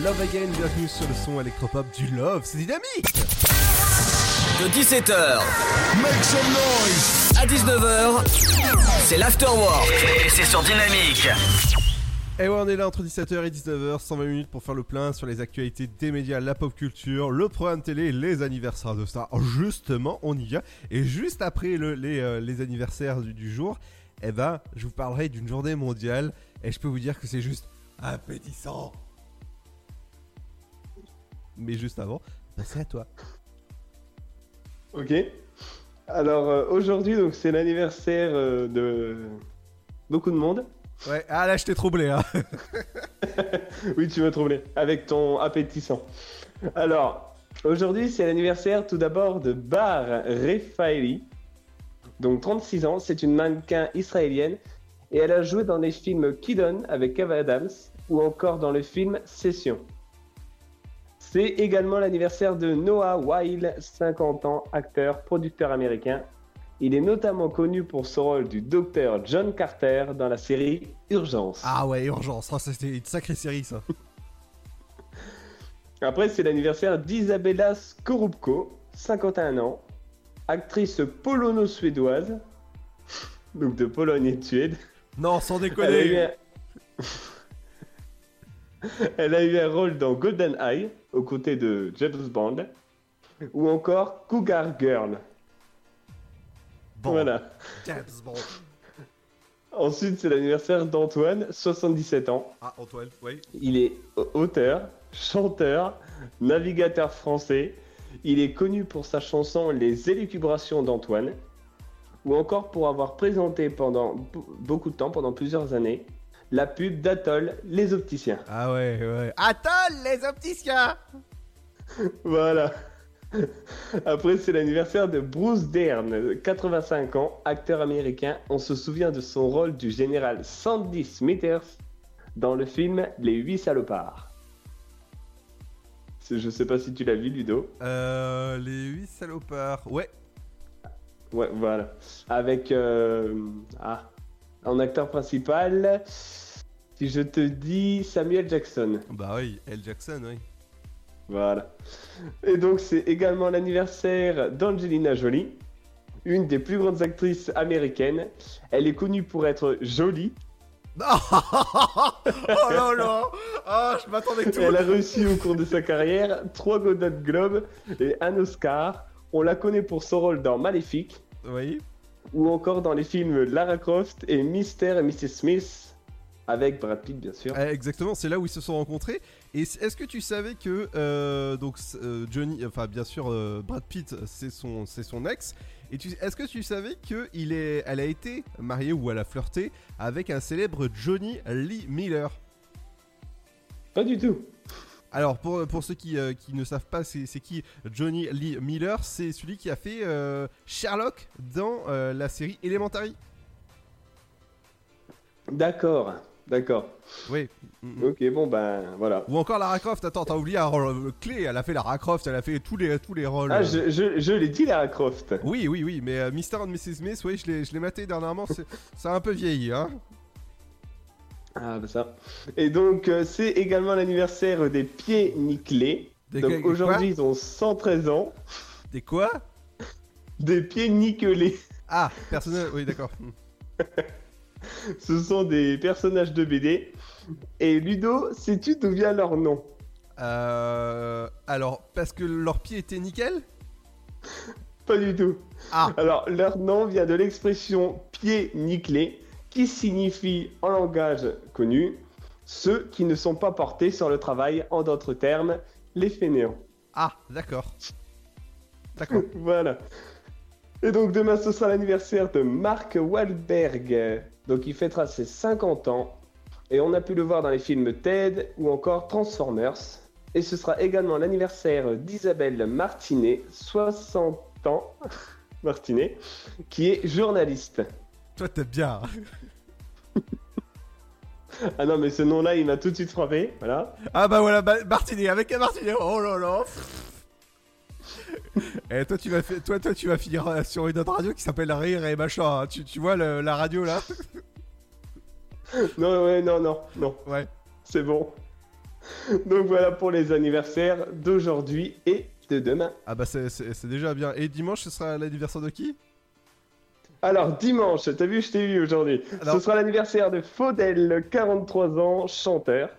Love Again, bienvenue sur le son électropop du Love, c'est dynamique De 17h Make some noise À 19h, c'est l'afterwork. Et c'est sur Dynamique. Et ouais, on est là entre 17h et 19h, 120 minutes pour faire le plein sur les actualités des médias, la pop culture, le programme télé, les anniversaires de stars. Justement, on y vient. Et juste après le- les, euh, les anniversaires du, du jour, eh ben, je vous parlerai d'une journée mondiale. Et je peux vous dire que c'est juste appétissant. Mais juste avant, bah, c'est à toi. Ok. Alors euh, aujourd'hui, donc c'est l'anniversaire euh, de beaucoup de monde. Ouais, ah là, je t'ai troublé, hein. oui, tu m'as troublé avec ton appétissant. Alors aujourd'hui, c'est l'anniversaire tout d'abord de Bar Refaeli. Donc 36 ans, c'est une mannequin israélienne et elle a joué dans les films Kidon avec Kev Adams ou encore dans le film Session. C'est également l'anniversaire de Noah Weil, 50 ans, acteur, producteur américain. Il est notamment connu pour son rôle du docteur John Carter dans la série Urgence. Ah ouais, urgence, Ah, c'était une sacrée série ça. Après, c'est l'anniversaire d'Isabella Skorupko, 51 ans, actrice polono-suédoise, donc de Pologne et de Suède. Non, sans Elle a, eu déconner. un... Elle a eu un rôle dans Golden Eye, aux côtés de James Bond, ou encore Cougar Girl. Voilà. James Bond. Ensuite, c'est l'anniversaire d'Antoine, 77 ans. Ah, Antoine, oui. Il est au- auteur, chanteur, navigateur français. Il est connu pour sa chanson Les élucubrations d'Antoine, ou encore pour avoir présenté pendant beaucoup de temps, pendant plusieurs années, la pub d'Atoll, les opticiens. Ah ouais, ouais. Attends, les opticiens Voilà. Après, c'est l'anniversaire de Bruce Dern, 85 ans, acteur américain. On se souvient de son rôle du général Sandy Smithers dans le film Les Huit Salopards. C'est- Je sais pas si tu l'as vu, Ludo. Euh, les 8 salopards. Ouais. Ouais, voilà. Avec euh, ah, en acteur principal, si je te dis Samuel Jackson. Bah oui, L. Jackson, oui. Voilà. Et donc, c'est également l'anniversaire d'Angelina Jolie, une des plus grandes actrices américaines. Elle est connue pour être jolie. oh là là Ah, je m'attendais que tout Elle a reçu au cours de sa carrière trois Golden Globes et un Oscar. On la connaît pour son rôle dans Maléfique. Oui. Ou encore dans les films Lara Croft et Mr. et Mrs. Smith, avec Brad Pitt, bien sûr. Eh, Exactement, c'est là où ils se sont rencontrés. Et est-ce que tu savais que euh, donc euh, Johnny, enfin bien sûr euh, Brad Pitt, c'est son, c'est son ex. Et tu, est-ce que tu savais que il est, elle a été mariée ou elle a flirté avec un célèbre Johnny Lee Miller? Pas du tout. Alors pour, pour ceux qui, euh, qui ne savent pas, c'est, c'est qui Johnny Lee Miller C'est celui qui a fait euh, Sherlock dans euh, la série Elementary. D'accord, d'accord. Oui. Ok, bon ben voilà. Ou encore Lara Croft. Attends, t'as oublié un rôle clé. Elle a fait Lara Croft. Elle a fait tous les tous les rôles. Ah, je, je, je l'ai dit, Lara Croft. Oui, oui, oui, mais Mr. and Mrs. Smith, oui, je l'ai, je l'ai maté dernièrement, c'est, ça a un peu vieilli, hein. Ah, bah ça. Et donc, euh, c'est également l'anniversaire des pieds nickelés. Des donc quoi aujourd'hui, ils ont 113 ans. Des quoi Des pieds nickelés. Ah, personnel, oui, d'accord. Ce sont des personnages de BD. Et Ludo, sais-tu d'où vient leur nom? Euh, alors, parce que leurs pieds étaient nickel? Pas du tout. Ah. Alors, leur nom vient de l'expression pieds nickelés, qui signifie en langage connu ceux qui ne sont pas portés sur le travail, en d'autres termes, les fainéants. Ah, d'accord. D'accord. voilà. Et donc demain, ce sera l'anniversaire de Mark Wahlberg. Donc il fêtera ses 50 ans. Et on a pu le voir dans les films Ted ou encore Transformers. Et ce sera également l'anniversaire d'Isabelle Martinet, 60 ans, Martinet, qui est journaliste. Toi, t'aimes bien. Ah non, mais ce nom-là, il m'a tout de suite frappé. Voilà. Ah bah voilà, bah, Martinet, avec un Martinet, oh là là. Et toi tu vas toi, toi tu vas finir euh, sur une autre radio qui s'appelle Rire et machin. hein. Tu, tu vois le- la radio là Non, ouais, non, non, non. Ouais. C'est bon. Donc voilà pour les anniversaires d'aujourd'hui et de demain. Ah bah c'est déjà bien. Et dimanche, ce sera l'anniversaire de qui? Alors dimanche, t'as vu, je t'ai eu aujourd'hui. Alors- Ce sera l'anniversaire de Faudel, 43 ans, chanteur.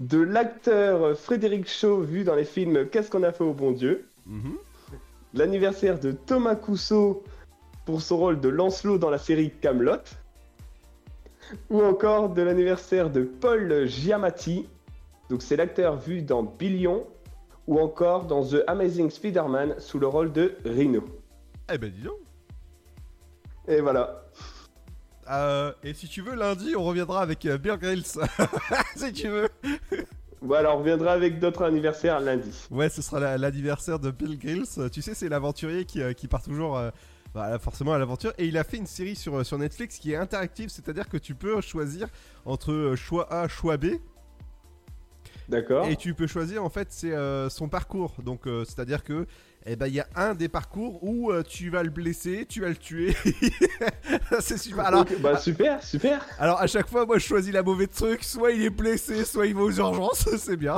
De l'acteur Frédéric Shaw, vu dans les films Qu'est-ce qu'on a fait au bon Dieu. Mhm. L'anniversaire de Thomas Cousseau pour son rôle de Lancelot dans la série Camelot. Ou encore de l'anniversaire de Paul Giamatti. Donc c'est l'acteur vu dans Billion. Ou encore dans The Amazing Spider-Man sous le rôle de Rhino. Eh ben dis donc. Et voilà. Euh, et si tu veux, lundi, on reviendra avec euh, Bear Grylls. si tu veux. Voilà, on reviendra avec d'autres anniversaires lundi. Ouais, ce sera la- l'anniversaire de Bill Grills. Tu sais, c'est l'aventurier qui, euh, qui part toujours euh, bah, forcément à l'aventure. Et il a fait une série sur, sur Netflix qui est interactive, c'est-à-dire que tu peux choisir entre choix A, choix B. D'accord. Et tu peux choisir en fait c'est euh, son parcours. Donc euh, c'est-à-dire que eh ben il y a un des parcours où euh, tu vas le blesser, tu vas le tuer. c'est super. Alors, bah super, super. alors à chaque fois moi je choisis la mauvaise truc, soit il est blessé, soit il va aux urgences, c'est bien.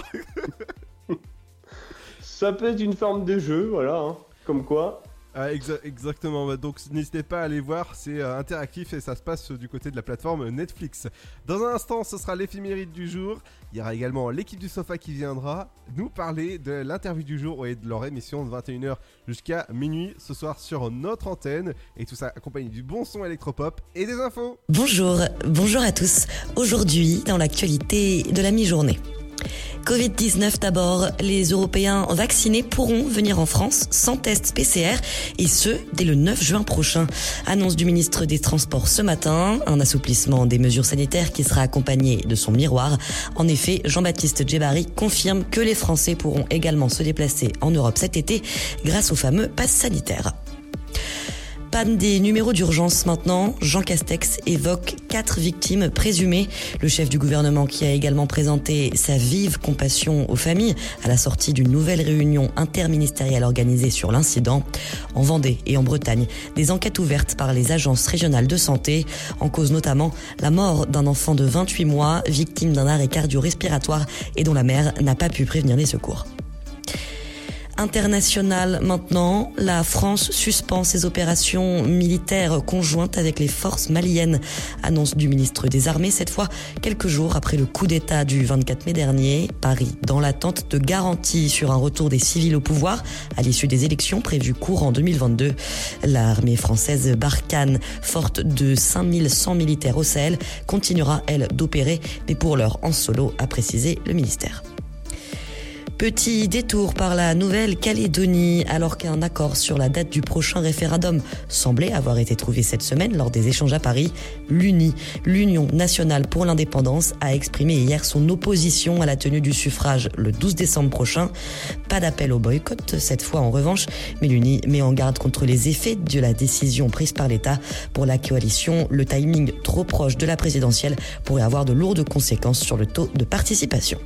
Ça peut être une forme de jeu, voilà. hein. Comme quoi. Ah, exa- exactement, donc n'hésitez pas à aller voir, c'est euh, interactif et ça se passe euh, du côté de la plateforme Netflix. Dans un instant, ce sera l'éphéméride du jour. Il y aura également l'équipe du sofa qui viendra nous parler de l'interview du jour et de leur émission de 21h jusqu'à minuit ce soir sur notre antenne. Et tout ça accompagné du bon son électropop et des infos. Bonjour, bonjour à tous. Aujourd'hui, dans l'actualité de la mi-journée. Covid-19 d'abord, les Européens vaccinés pourront venir en France sans test PCR et ce, dès le 9 juin prochain. Annonce du ministre des Transports ce matin, un assouplissement des mesures sanitaires qui sera accompagné de son miroir. En effet, Jean-Baptiste Djebari confirme que les Français pourront également se déplacer en Europe cet été grâce au fameux pass sanitaire. Panne des numéros d'urgence maintenant. Jean Castex évoque quatre victimes présumées. Le chef du gouvernement qui a également présenté sa vive compassion aux familles à la sortie d'une nouvelle réunion interministérielle organisée sur l'incident. En Vendée et en Bretagne, des enquêtes ouvertes par les agences régionales de santé, en cause notamment la mort d'un enfant de 28 mois, victime d'un arrêt cardio-respiratoire et dont la mère n'a pas pu prévenir les secours. International maintenant, la France suspend ses opérations militaires conjointes avec les forces maliennes. Annonce du ministre des Armées cette fois quelques jours après le coup d'État du 24 mai dernier. Paris dans l'attente de garanties sur un retour des civils au pouvoir à l'issue des élections prévues courant 2022. L'armée française Barkhane, forte de 5100 militaires au Sahel, continuera elle d'opérer, mais pour l'heure en solo, a précisé le ministère. Petit détour par la Nouvelle-Calédonie, alors qu'un accord sur la date du prochain référendum semblait avoir été trouvé cette semaine lors des échanges à Paris, l'UNI, l'Union nationale pour l'indépendance, a exprimé hier son opposition à la tenue du suffrage le 12 décembre prochain. Pas d'appel au boycott cette fois en revanche, mais l'UNI met en garde contre les effets de la décision prise par l'État. Pour la coalition, le timing trop proche de la présidentielle pourrait avoir de lourdes conséquences sur le taux de participation.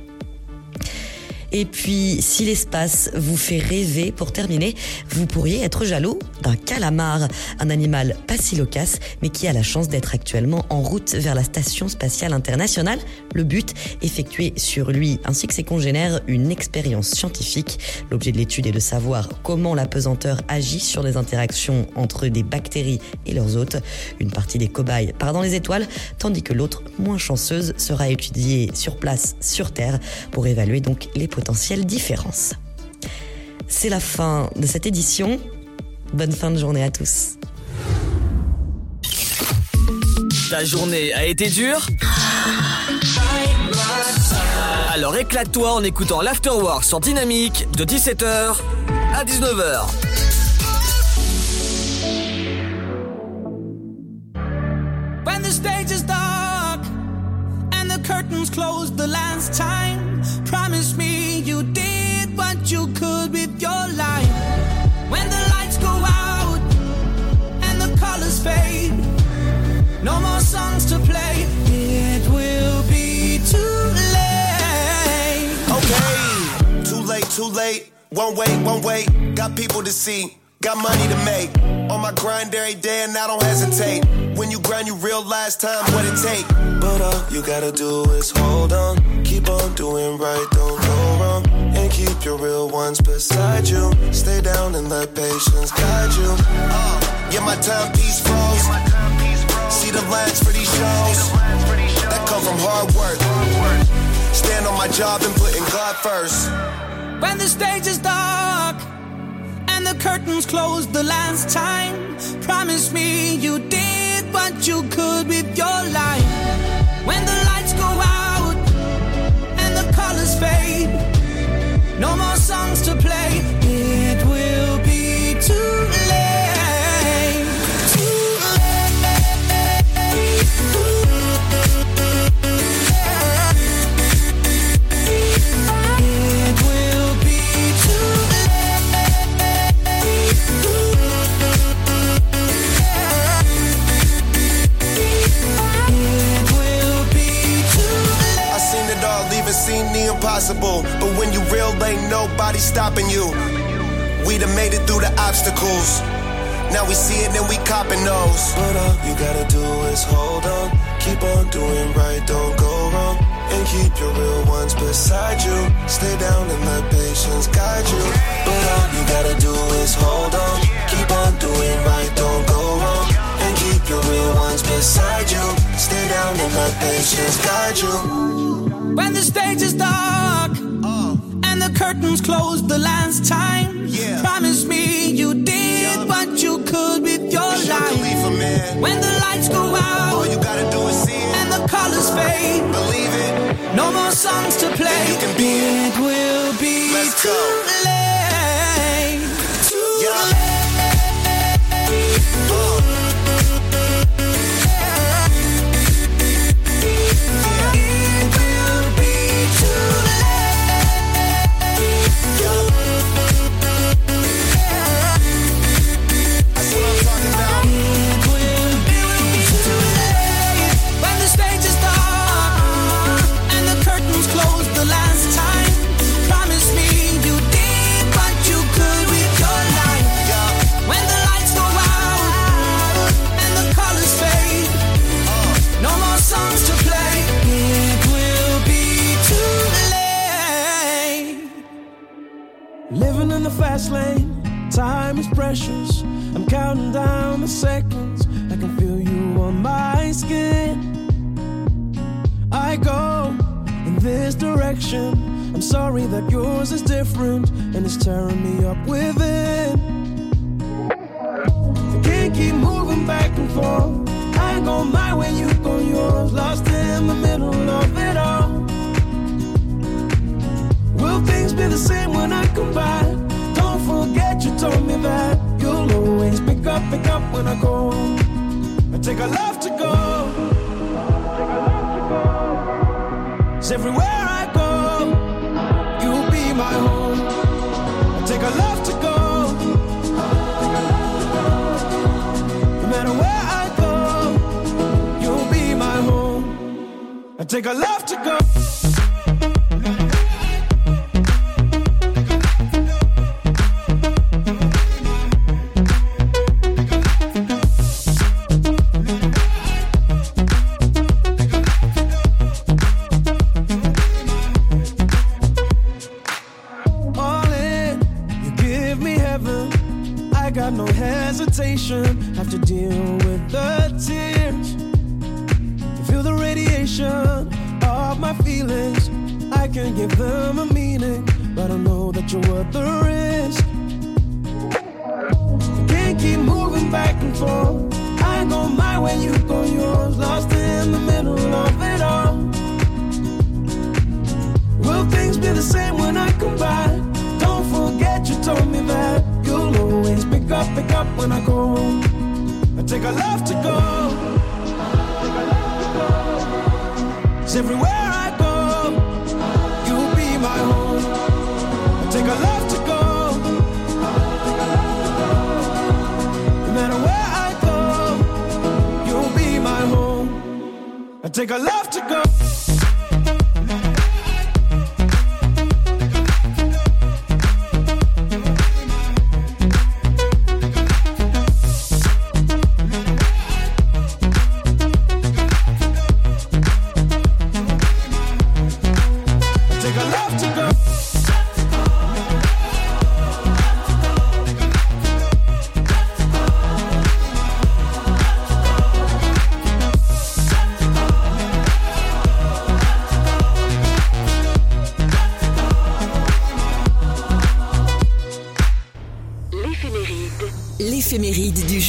Et puis, si l'espace vous fait rêver, pour terminer, vous pourriez être jaloux d'un calamar, un animal pas si loquace, mais qui a la chance d'être actuellement en route vers la Station spatiale internationale. Le but, effectuer sur lui ainsi que ses congénères une expérience scientifique. L'objet de l'étude est de savoir comment la pesanteur agit sur les interactions entre des bactéries et leurs hôtes. Une partie des cobayes part dans les étoiles, tandis que l'autre, moins chanceuse, sera étudiée sur place, sur Terre, pour évaluer donc les potentielles différences. C'est la fin de cette édition. Bonne fin de journée à tous. Ta journée a été dure? Alors éclate-toi en écoutant l'Afterwork sur Dynamique de 17h à 19h. When the stage is dark and the curtains closed the last time, too late. One wait, one wait. Got people to see, got money to make. On my grind every day and I don't hesitate. When you grind, you realize time what it take. But all you gotta do is hold on, Keep on doing right, don't go wrong. And keep your real ones beside you. Stay down and let patience guide you. Uh, yeah, my timepiece froze. See the lines for these shows. That come from hard work. Stand on my job and putting God first. When the stage is dark and the curtains close the last time, promise me you did what you could with your life. When the lights go out and the colors fade, no more songs to play. It will be too impossible. But when you real, ain't nobody stopping you. We done made it through the obstacles. Now we see it and we copping those. But all you gotta do is hold on. Keep on doing right, don't go wrong. And keep your real ones beside you. Stay down and let patience guide you. But all you gotta do is hold on. Keep on doing right, your beside you. Stay down and let patience guide you. When the stage is dark oh. and the curtains close the last time, promise me you did what you could with your life. When the lights go out, all you gotta do is see it, and the colors fade. Believe it, no more songs to play. be it will be Let's too go. late. Fast lane, time is precious. I'm counting down the seconds. I can feel you on my skin. I go in this direction. I'm sorry that yours is different and it's tearing me up within. I can't keep moving back and forth. I go my way, you go yours. Lost in the middle of it all. Will things be the same when I come back? Told me that you'll always pick up, pick up when I go. I take a love to go. Cause everywhere I go, you'll be my home. I take a love to go. No matter where I go, you'll be my home. I take a love to go.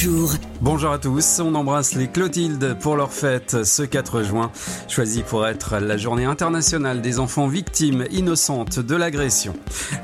Jour. Bonjour à tous, on embrasse les Clotilde pour leur fête ce 4 juin, choisi pour être la journée internationale des enfants victimes innocentes de l'agression.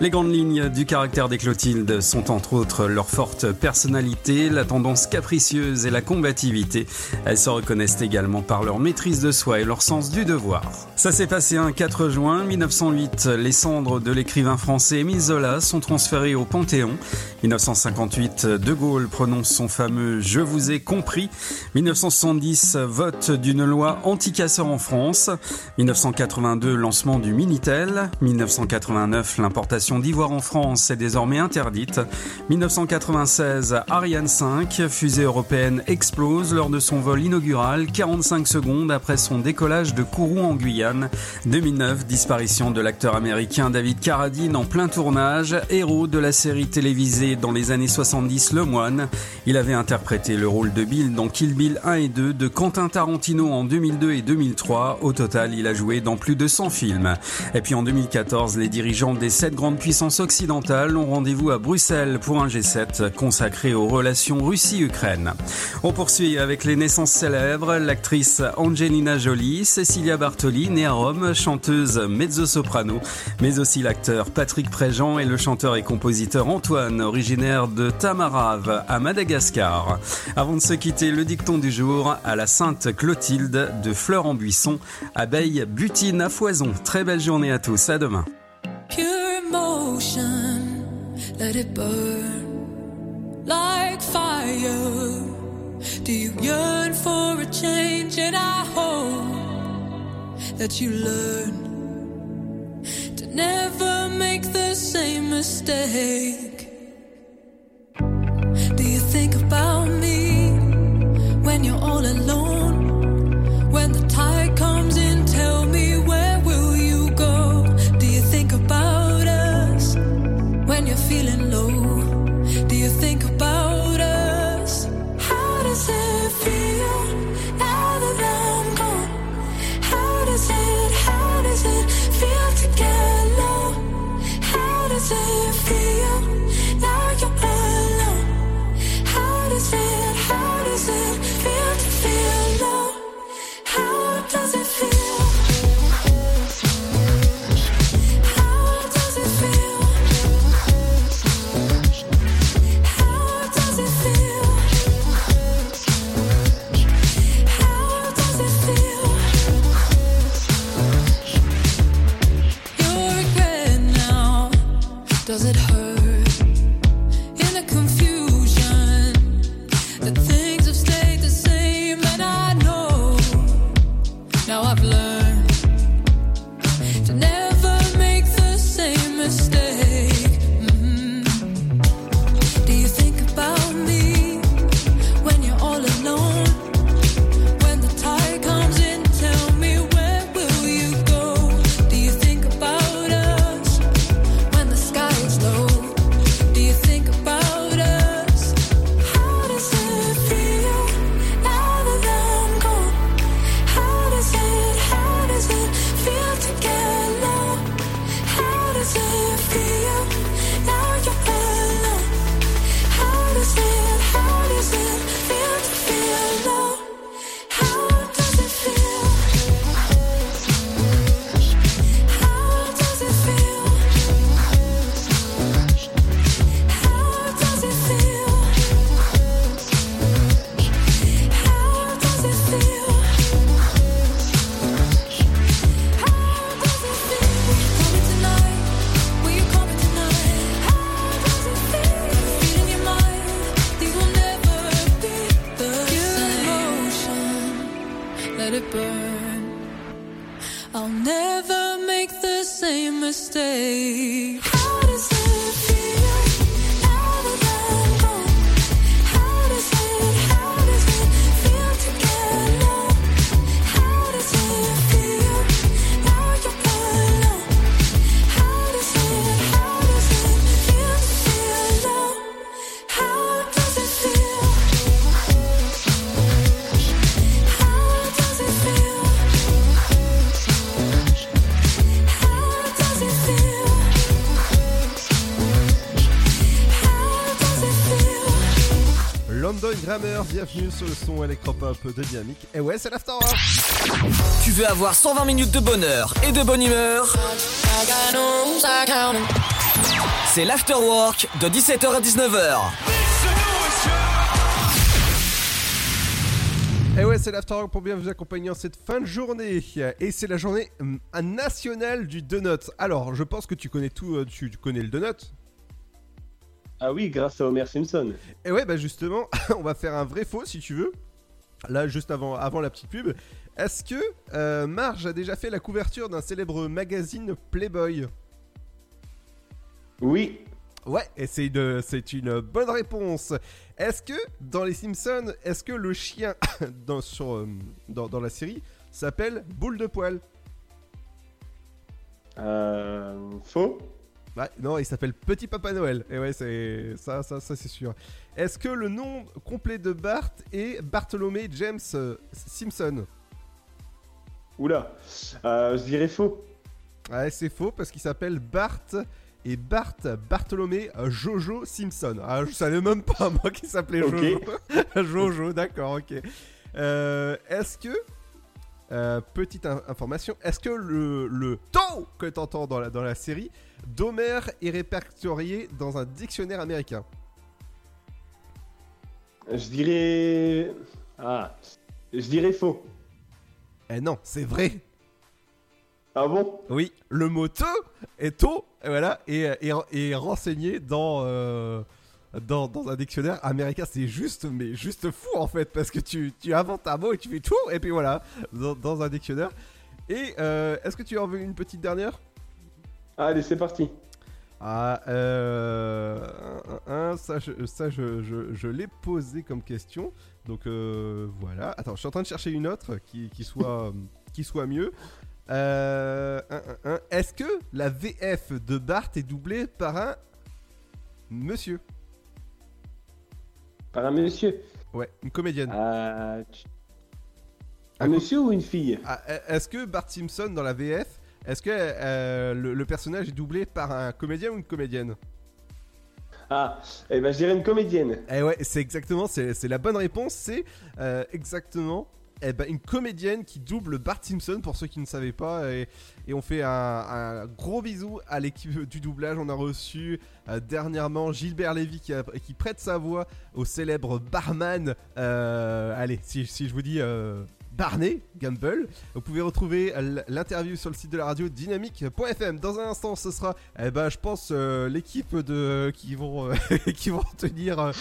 Les grandes lignes du caractère des Clotilde sont entre autres leur forte personnalité, la tendance capricieuse et la combativité. Elles se reconnaissent également par leur maîtrise de soi et leur sens du devoir. Ça s'est passé un 4 juin 1908, les cendres de l'écrivain français Émile Zola sont transférées au Panthéon. 1958, De Gaulle prononce son fameux Je vous ai compris. 1970, vote d'une loi anti-casseurs France. 1982, lancement du Minitel. 1989, l'importation d'ivoire en France est désormais interdite. 1996, Ariane 5, fusée européenne explose lors de son vol inaugural 45 secondes après son décollage de Kourou en Guyane. 2009, disparition de l'acteur américain David Carradine en plein tournage, héros de la série télévisée dans les années 70 Le Moine. Il avait interprété le rôle de Bill dans Kill Bill 1 et 2 de Quentin Tarantino en 2002 et 2003. Au total, il a joué dans plus de 100 films. Et puis en 2014, les dirigeants des sept grandes puissances occidentales ont rendez-vous à Bruxelles pour un G7 consacré aux relations Russie-Ukraine. On poursuit avec les naissances célèbres, l'actrice Angelina Jolie, Cecilia Bartoli, née à Rome, chanteuse mezzo-soprano, mais aussi l'acteur Patrick Préjean et le chanteur et compositeur Antoine, originaire de Tamarave à Madagascar. Avant de se quitter, le dicton du jour à la Sainte Clotilde de Fleurs en Buisson, abeille butine à foison. Très belle journée à tous, à demain. Pure emotion, let it burn like fire. Do you yearn for a change? And I hope that you learn to never make the same mistake. Do you think about me when you're all alone? Bienvenue sur le son électropop de Dynamique. Et ouais, c'est l'Afterwork. Tu veux avoir 120 minutes de bonheur et de bonne humeur? C'est l'Afterwork de 17h à 19h. Et ouais, c'est l'Afterwork pour bien vous accompagner en cette fin de journée. Et c'est la journée hum, nationale du donut. Alors, je pense que tu connais tout, euh, tu, tu connais le donut Ah oui, grâce à Homer Simpson. Et ouais, bah justement, on va faire un vrai faux si tu veux. Là, juste avant, avant la petite pub. Est-ce que euh, Marge a déjà fait la couverture d'un célèbre magazine Playboy? Oui. Ouais, et c'est une, c'est une bonne réponse. Est-ce que dans les Simpsons, est-ce que le chien dans, sur, euh, dans, dans la série s'appelle Boule de Poil? Euh, faux Ouais, non, il s'appelle Petit Papa Noël. Et ouais, c'est ça, ça, ça c'est sûr. Est-ce que le nom complet de Bart est Bartholomé James euh, Simpson? Oula, euh, je dirais faux. Ouais, c'est faux parce qu'il s'appelle Bart et Bart Bartholomé euh, Jojo Simpson. Ah, je savais même pas moi qu'il s'appelait. Jojo. Jojo, d'accord, ok. Euh, est-ce que euh, petite in- information, est-ce que le, le que tu entends dans la, dans la série d'Homer est répertorié dans un dictionnaire américain Je dirais. Ah. Je dirais faux. Eh non, c'est vrai. Ah bon? Oui, le mot te est taux, et voilà, et, et, et renseigné dans, euh, dans, dans un dictionnaire américain. C'est juste, mais juste fou en fait, parce que tu, tu inventes un mot et tu fais tout, et puis voilà, dans, dans un dictionnaire. Et euh, est-ce que tu en veux une petite dernière? Allez, c'est parti. Ah, euh, un, un, ça, je, ça je, je, je l'ai posé comme question. Donc euh, voilà. Attends, je suis en train de chercher une autre qui, qui soit, qui soit mieux. Euh, un, un. Est-ce que la VF de Bart est doublée par un monsieur? Par un monsieur? Ouais, une comédienne. Tu- Un monsieur ou une fille? Ah, Est-ce que Bart Simpson dans la VF, est-ce que euh, le, le personnage est doublé par un comédien ou une comédienne Ah, eh ben je dirais une comédienne. Eh ouais, c'est exactement, c'est c'est la bonne réponse, c'est euh, exactement eh ben, une comédienne qui double Bart Simpson pour ceux qui ne savaient pas. Et, et on fait un, un gros bisou à l'équipe du doublage. On a reçu euh, dernièrement Gilbert Lévy qui, a- qui prête sa voix au célèbre barman. euh, allez, si, si je vous dis. euh, Barney Gamble. Vous pouvez retrouver l'interview sur le site de la radio dynamique.fm. Dans un instant, ce sera, eh ben, je pense, euh, l'équipe de qui vont euh, qui vont tenir. euh,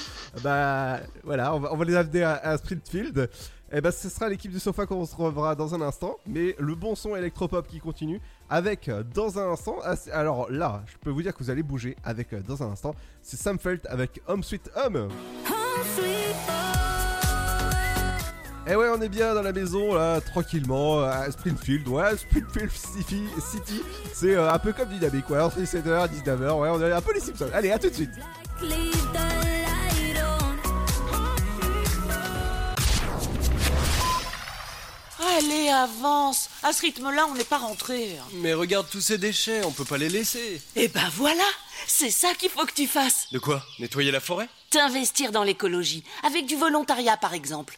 bah voilà, on va, on les amener à, Sprintfield. Et ben, ce sera l'équipe du sofa qu'on se reverra dans un instant. Mais le bon son électropop qui continue avec dans un instant. ah, Alors là, je peux vous dire que vous allez bouger avec euh, dans un instant. C'est Sam Felt avec Home Sweet Home. Et ouais, on est bien dans la maison, là, tranquillement, à Springfield. Ouais, Springfield City, City c'est euh, un peu comme Dynamique, ouais, entre 17h et 19h, ouais, on est un peu les Simpsons. Allez, à tout de suite. Allez, avance. À ce rythme-là, on n'est pas rentré. Mais regarde tous ces déchets, on peut pas les laisser. Eh ben voilà, c'est ça qu'il faut que tu fasses. De quoi? Nettoyer la forêt? T'investir dans l'écologie, avec du volontariat par exemple.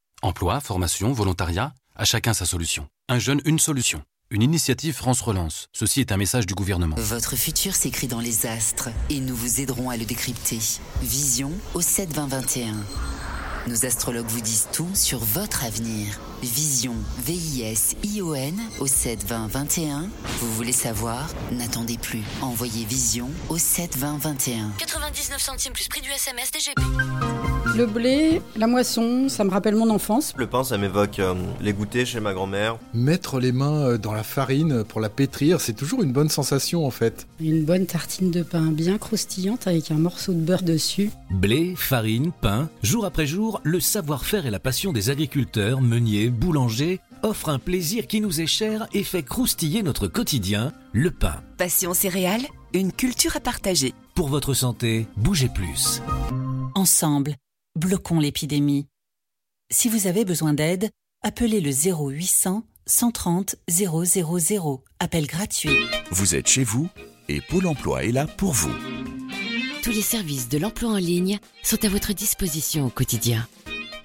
Emploi, formation, volontariat, à chacun sa solution. Un jeune, une solution. Une initiative France Relance. Ceci est un message du gouvernement. Votre futur s'écrit dans les astres et nous vous aiderons à le décrypter. Vision au 7 20 21. Nos astrologues vous disent tout sur votre avenir. Vision, V-I-S-I-O-N au 7 20 21. Vous voulez savoir? N'attendez plus. Envoyez Vision au 7 20 21. 99 centimes plus prix du SMS DGP. Le blé, la moisson, ça me rappelle mon enfance. Le pain, ça m'évoque euh, les goûters chez ma grand-mère. Mettre les mains euh, dans la farine pour la pétrir, c'est toujours une bonne sensation en fait. Une bonne tartine de pain bien croustillante avec un morceau de beurre dessus. Blé, farine, pain, jour après jour, le savoir-faire et la passion des agriculteurs, meuniers, boulangers offrent un plaisir qui nous est cher et fait croustiller notre quotidien, le pain. Passion céréales, une culture à partager. Pour votre santé, bougez plus. Ensemble, bloquons l'épidémie. Si vous avez besoin d'aide, appelez le 0800 130 000. Appel gratuit. Vous êtes chez vous et Pôle emploi est là pour vous. Tous les services de l'emploi en ligne sont à votre disposition au quotidien.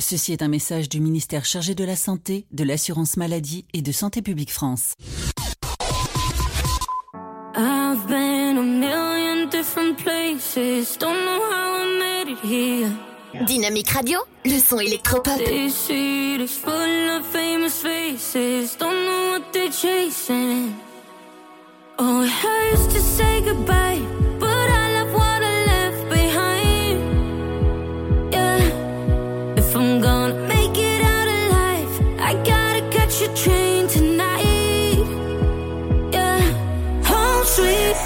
Ceci est un message du ministère chargé de la Santé, de l'Assurance Maladie et de Santé Publique France. I've been a million different places. Don't know how I made it here. Dynamique Radio, le son électropop. This city is full of famous faces. Don't know what they're chasing. Oh, it hurts to say goodbye, but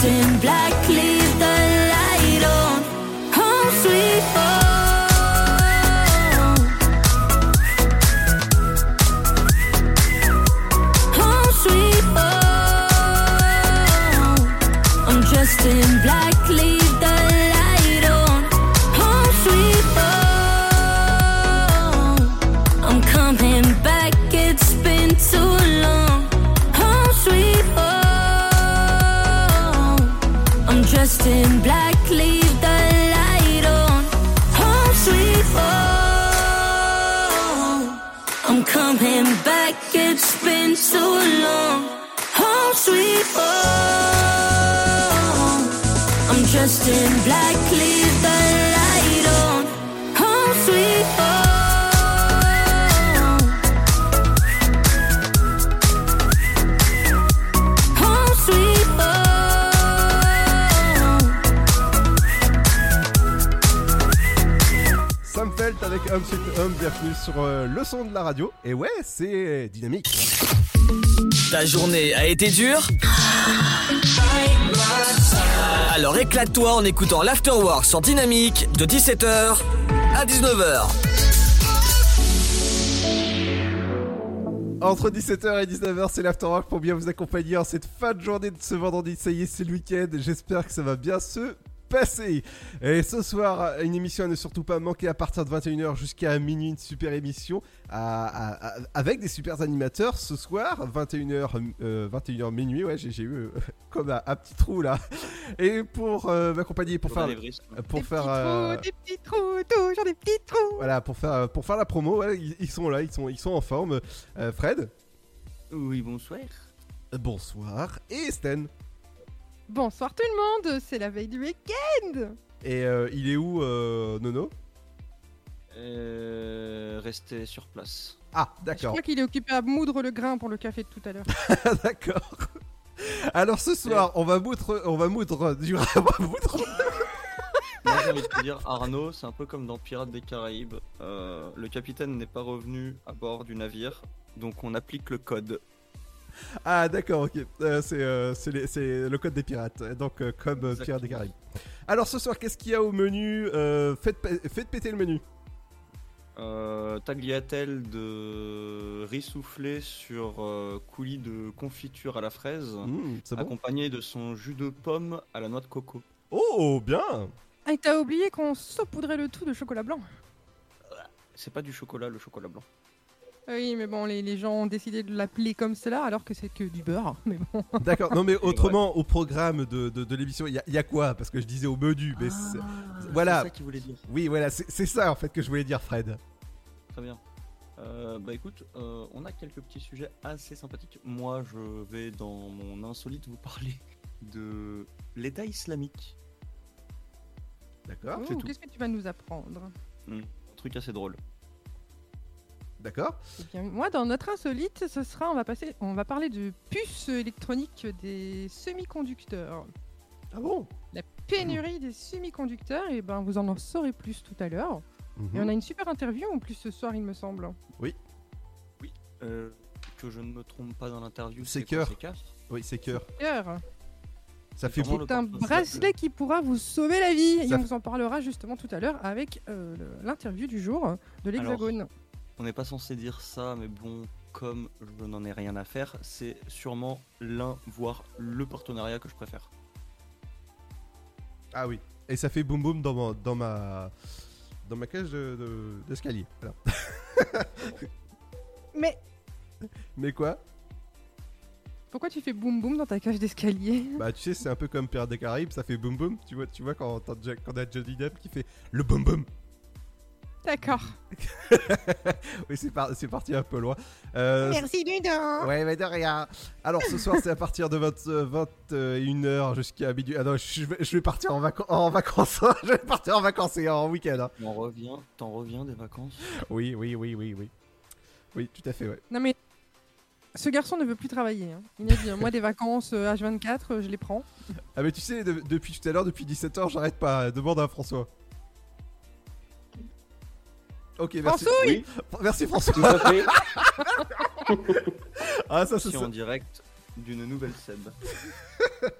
dressed in black. Home sweet home. Hum Sweet Hum, bienvenue sur euh, le son de la radio. Et ouais, c'est dynamique. Ta journée a été dure Alors éclate-toi en écoutant l'Afterwork sur Dynamique de 17h à 19h. Entre 17h et 19h, c'est l'Afterwork pour bien vous accompagner en cette fin de journée de ce vendredi. Ça y est, c'est le week-end. J'espère que ça va bien se passer. Et ce soir, une émission à ne surtout pas manquer à partir de 21h jusqu'à minuit. Une super émission à- à- à- avec des super animateurs. Ce soir, 21h, euh, 21h minuit. Ouais, j'ai eu euh, comme un, un petit trou là. Et pour euh, m'accompagner, pour faire, pour faire, euh, Des petits trous, toujours des petits trous. voilà, pour faire, pour faire la promo. ouais, ils, ils sont là, ils sont, ils sont en forme. Euh, Fred? Oui, bonsoir. Bonsoir. Et Sten? Bonsoir tout le monde, c'est la veille du week-end. Et euh, il est où, euh, Nono? Euh, restez sur place. Ah, Je d'accord. crois qu'il est occupé à moudre le grain pour le café de tout à l'heure. d'accord. Alors ce soir, on va moudre, on va moudre du on va moudre. Moi j'ai envie de te dire, Arnaud, c'est un peu comme dans Pirates des Caraïbes. Euh, le capitaine n'est pas revenu à bord du navire, donc on applique le code. Ah d'accord, ok. Euh, c'est euh, c'est les- c'est le code des pirates, donc euh, comme euh, Pirates des Caraïbes. Alors ce soir, qu'est-ce qu'il y a au menu Euh, faites, péter le menu. Euh, tagliatelle de riz soufflé sur euh, coulis de confiture à la fraise, Mmh, c'est bon. accompagné de son jus de pomme à la noix de coco. Oh, bien Ah, et t'as oublié qu'on saupoudrait le tout de chocolat blanc. C'est pas du chocolat, le chocolat blanc. Oui, mais bon, les, les gens ont décidé de l'appeler comme cela alors que c'est que du beurre. Mais bon. D'accord, non mais autrement, au programme de, de, de l'émission, il y, a- il y a quoi? Parce que je disais au menu, mais c'est- voilà. c'est ça qu'il voulait dire. Oui, voilà, c'est c'est ça en fait que je voulais dire, Fred. Très bien. Euh, bah écoute, euh, on a quelques petits sujets assez sympathiques. Moi, je vais dans mon insolite vous parler de l'État islamique. D'accord, Oh, Qu'est-ce que tu vas nous apprendre? Hmm, un truc assez drôle. D'accord. Eh bien, moi, dans notre insolite, ce sera, on va passer, on va parler de puces électroniques des semi-conducteurs. Ah bon? La pénurie des semi-conducteurs, et ben vous en saurez plus tout à l'heure. Mhm. Et on a une super interview en plus ce soir, il me semble. Oui. Euh, que je ne me trompe pas dans l'interview, C'est cœur. C'est cœur Oui, c'est cœur. Cœur. Ça fait beau. C'est un bracelet qui pourra vous sauver la vie. Et Ça on f- vous en parlera justement tout à l'heure avec euh, l'interview du jour de l'Hexagone. On n'est pas censé dire ça, mais bon, comme je n'en ai rien à faire, c'est sûrement l'un, voire le partenariat que je préfère. Ah oui. Et ça fait boum boum dans ma dans ma dans ma cage de- de- d'escalier. Voilà. Mais Mais quoi? Pourquoi tu fais boum boum dans ta cage d'escalier? Bah tu sais, c'est un peu comme Pirates des Caraïbes, ça fait boum boum. Tu vois, tu vois quand quand t'as Johnny Depp qui fait le boum boum. D'accord. oui, c'est par- c'est parti un peu loin. Euh, Merci Ludo. Ouais, mais de rien. Alors ce soir, c'est à partir de 20, euh, 21h jusqu'à minuit. Ah non, je vais, je vais partir en, en vacances. je vais partir en vacances et en week-end. hein. T'en reviens, t'en reviens des vacances Oui, oui, oui, oui, oui. Oui, tout à fait, ouais. Non mais ce garçon ne veut plus travailler. hein. Il a dit moi des vacances euh, H24, euh, je les prends. Ah, mais tu sais, de- depuis tout à l'heure, depuis 17h, j'arrête pas. Demande à François. Ok, merci. François Oui. Merci François. Tout à fait. ah, ça, ça, Je suis ça- en direct d'une nouvelle Seb.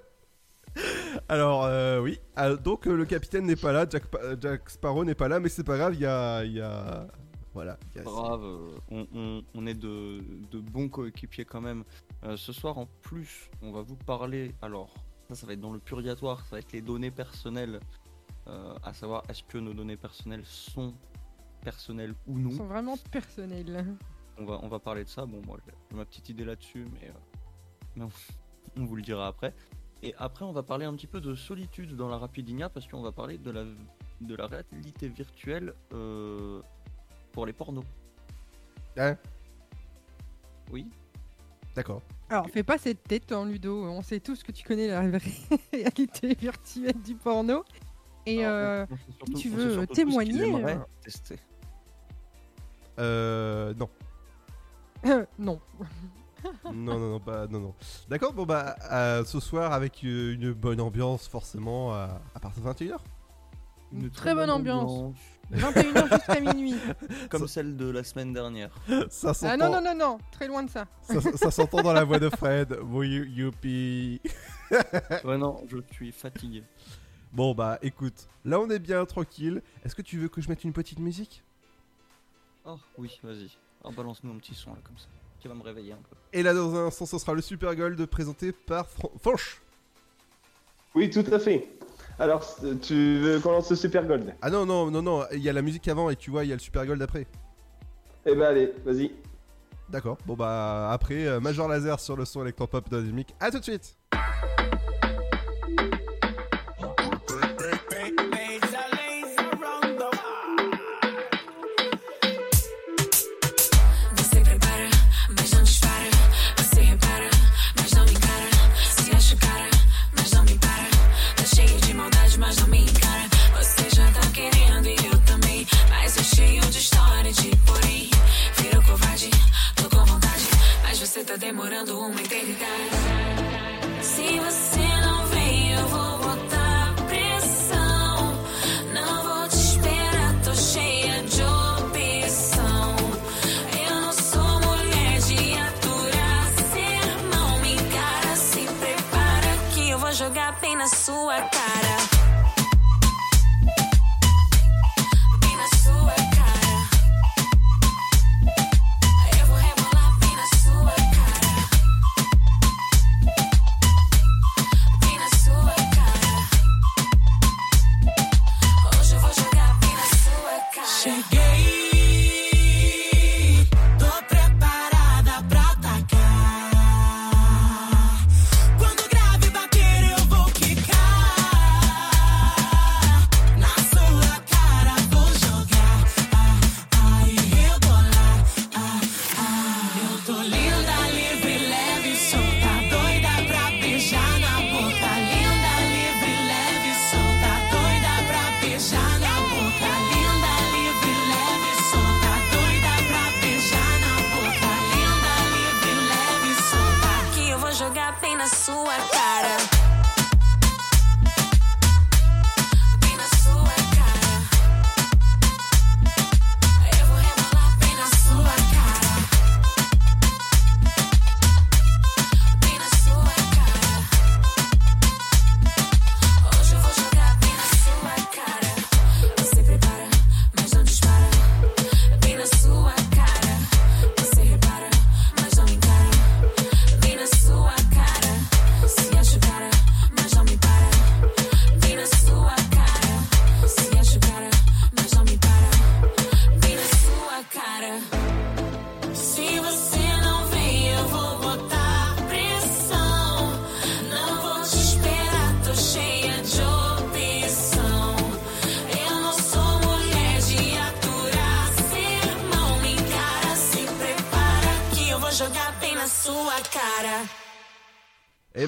Alors, euh, oui. Ah, donc, euh, le capitaine n'est pas là, Jack, Pa- euh, Jack Sparrow n'est pas là, mais c'est pas grave, il y a. il Y a... Voilà. il y a- Brave, euh, on, on- on est de, de bons coéquipiers quand même. Euh, ce soir, en plus, on va vous parler. Alors, ça, ça va être dans le purgatoire, ça va être les données personnelles. euh, à savoir, est-ce que nos données personnelles sont personnelles ou non Ils sont vraiment personnels. on va, on va parler de ça. Bon, moi, j'ai ma petite idée là-dessus, mais, euh, mais on, on vous le dira après. Et après, on va parler un petit peu de solitude dans la Rapidinia, parce qu'on va parler de la, de la réalité virtuelle euh, pour les pornos. Hein Oui. D'accord. Alors fais pas cette tête hein, Ludo, on sait tous que tu connais la réalité virtuelle du porno. Et euh, si tu veux témoigner... aimerait euh, tester. Euh. Non. non. non, non, non, pas, non, non. D'accord, bon bah, euh, ce soir avec euh, une bonne ambiance, forcément, à, à partir de 21h. Une très bonne ambiance. 21h jusqu'à minuit. Comme celle de la semaine dernière. Ça. Ah non, non, non, non, très loin de ça. Ça, ça s'entend dans la voix de Fred. Oui, youpi. Ouais, non, je suis fatigué. Bon bah écoute, là on est bien tranquille. Est-ce que tu veux que je mette une petite musique? Oh, oui, vas-y. Alors, balance-nous un petit son là, comme ça. Qui va me réveiller un peu. Et là dans un instant ce sera le Super Gold présenté par Fran- Fanch. Oui, tout à fait. Alors, tu veux qu'on lance ce Super Gold? Ah non non non non, il y a la musique avant et tu vois il y a le Super Gold après. Eh ben allez, vas-y. D'accord. Bon bah après euh, Major Laser sur le son électropop Dynamique. À tout de suite. Uma eternidade. Se você não vem, eu vou botar pressão. Não vou te esperar, tô cheia de opção. Eu não sou mulher de aturar sermão. Me encara, se prepara que eu vou jogar bem na sua cara.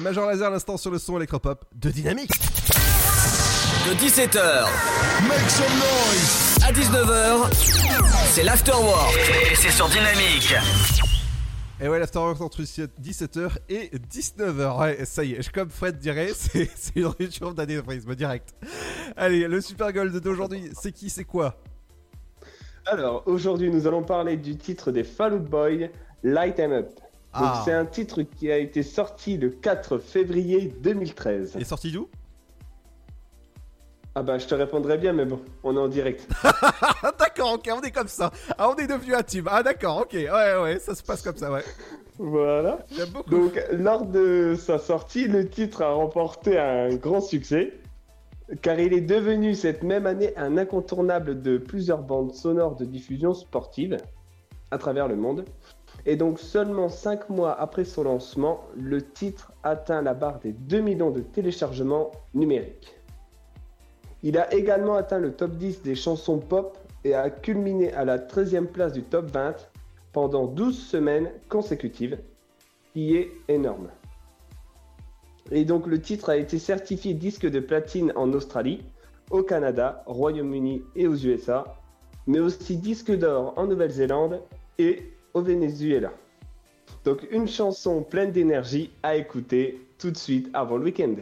Major Laser à l'instant sur le son électropop de Dynamique. De 17h, make some noise. À 19h, c'est l'afterwork. Et c'est sur Dynamique. Et ouais, l'afterwork entre 17h et 19h. Ouais, ça y est, comme Fred dirait, c'est c'est une rupture d'anévrisme direct. Allez, le Super Gold d'aujourd'hui, c'est qui, c'est quoi? Alors, aujourd'hui, nous allons parler du titre des Fall Out Boy, Light 'em Up. Donc, Ah. c'est un titre qui a été sorti le 4 février 2013. Et sorti d'où? Ah bah, je te répondrai bien, mais bon, on est en direct. D'accord, ok, on est comme ça. Ah, on est devenu intime. Ah, d'accord, ok, ouais, ouais, ça se passe comme ça, ouais. Voilà. J'aime beaucoup. Donc, lors de sa sortie, le titre a remporté un grand succès, car il est devenu cette même année un incontournable de plusieurs bandes sonores de diffusion sportive à travers le monde. Et donc, seulement 5 mois après son lancement, le titre atteint la barre des 2 millions de téléchargements numériques. Il a également atteint le top 10 des chansons pop et a culminé à la 13e place du top 20 pendant 12 semaines consécutives, qui est énorme. Et donc le titre a été certifié disque de platine en Australie, au Canada, Royaume-Uni et aux USA, mais aussi disque d'or en Nouvelle-Zélande et au Venezuela. Donc une chanson pleine d'énergie à écouter tout de suite avant le week-end.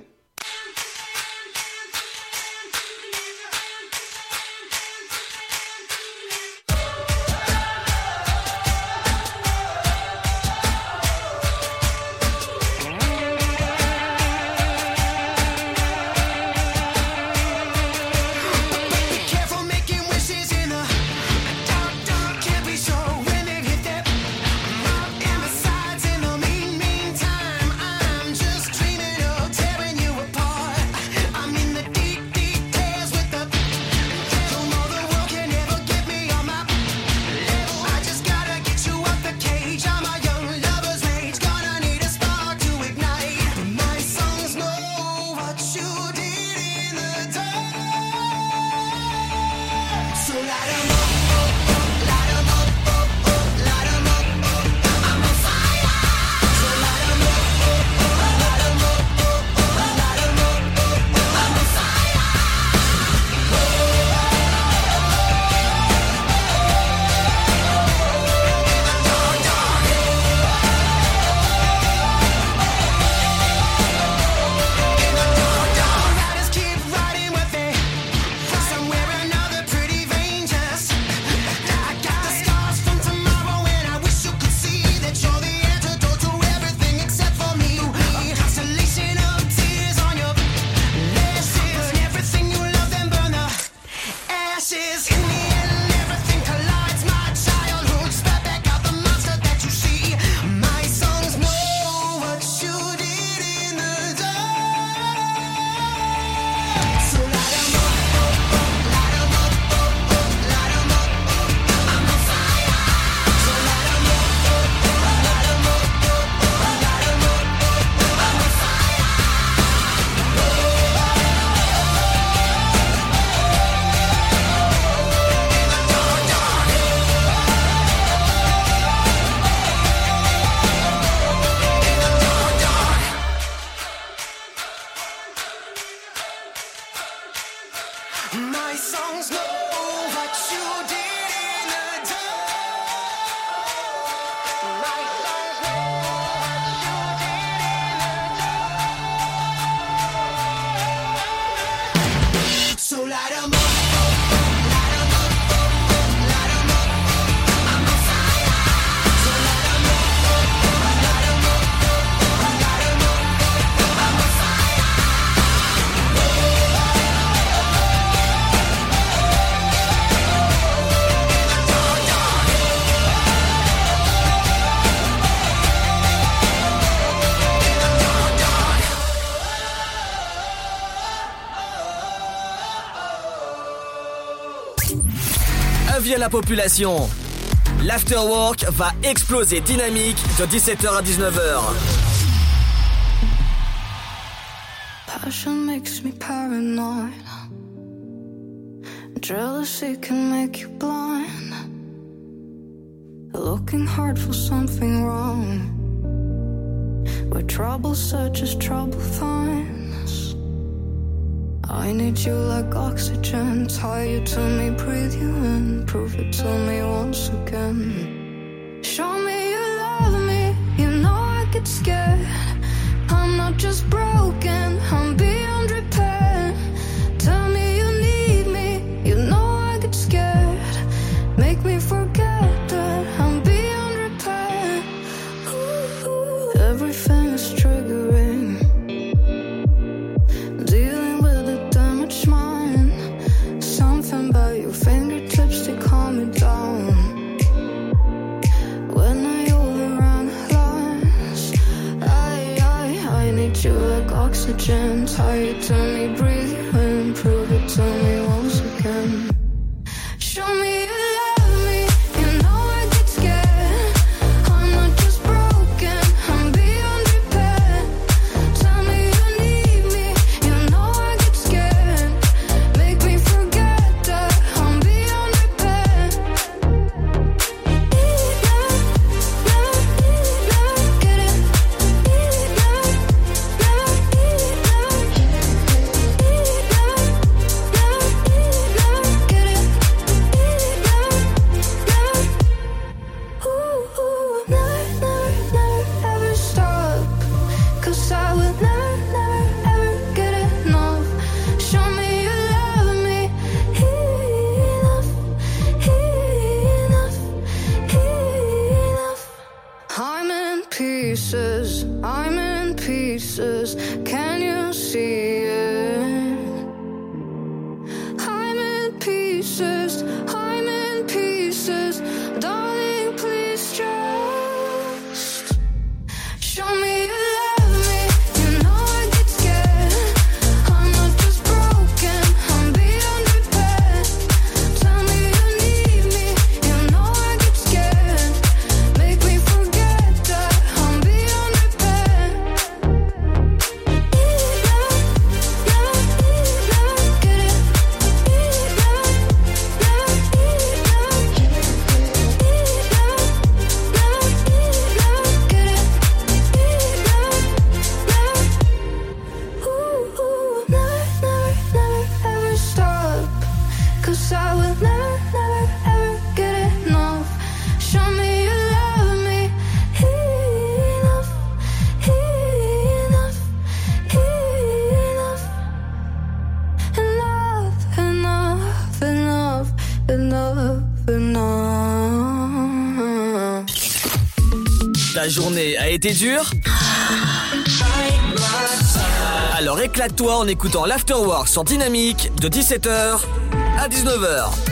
population. L'afterwork va exploser dynamique de 17h à 19h. Passion makes me paranoid. Jealousy can make you blind. Looking hard for something wrong. Where trouble searches trouble finds. I need you like oxygen. Tie you to me, breathe you in. Prove it to me once again. Show me you love me. You know I get scared. I'm not just broken. hard to me breathe C'était dur Alors éclate-toi en écoutant l'Afterwork sur Dynamique de 17h à 19h.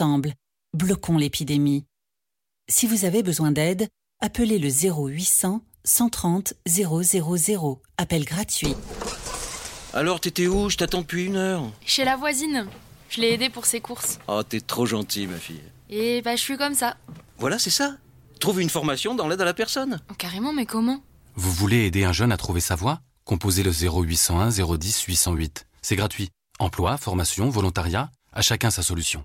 Ensemble, bloquons l'épidémie. Si vous avez besoin d'aide, appelez le 0800 130 000. Appel gratuit. Alors, t'étais où? Je t'attends depuis une heure. Chez la voisine. Je l'ai aidée pour ses courses. Oh, t'es trop gentil, ma fille. Et bah, je suis comme ça. Voilà, c'est ça. Trouve une formation dans l'aide à la personne. Oh, carrément, mais comment? Vous voulez aider un jeune à trouver sa voie? Composez le 0801 010 808. C'est gratuit. Emploi, formation, volontariat, à chacun sa solution.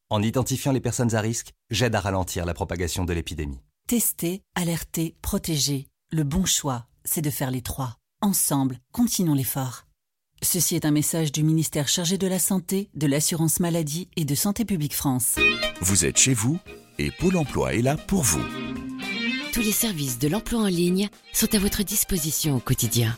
en identifiant les personnes à risque, j'aide à ralentir la propagation de l'épidémie. Tester, alerter, protéger. Le bon choix, c'est de faire les trois. Ensemble, continuons l'effort. Ceci est un message du ministère chargé de la Santé, de l'Assurance Maladie et de Santé Publique France. Vous êtes chez vous et Pôle emploi est là pour vous. Tous les services de l'emploi en ligne sont à votre disposition au quotidien.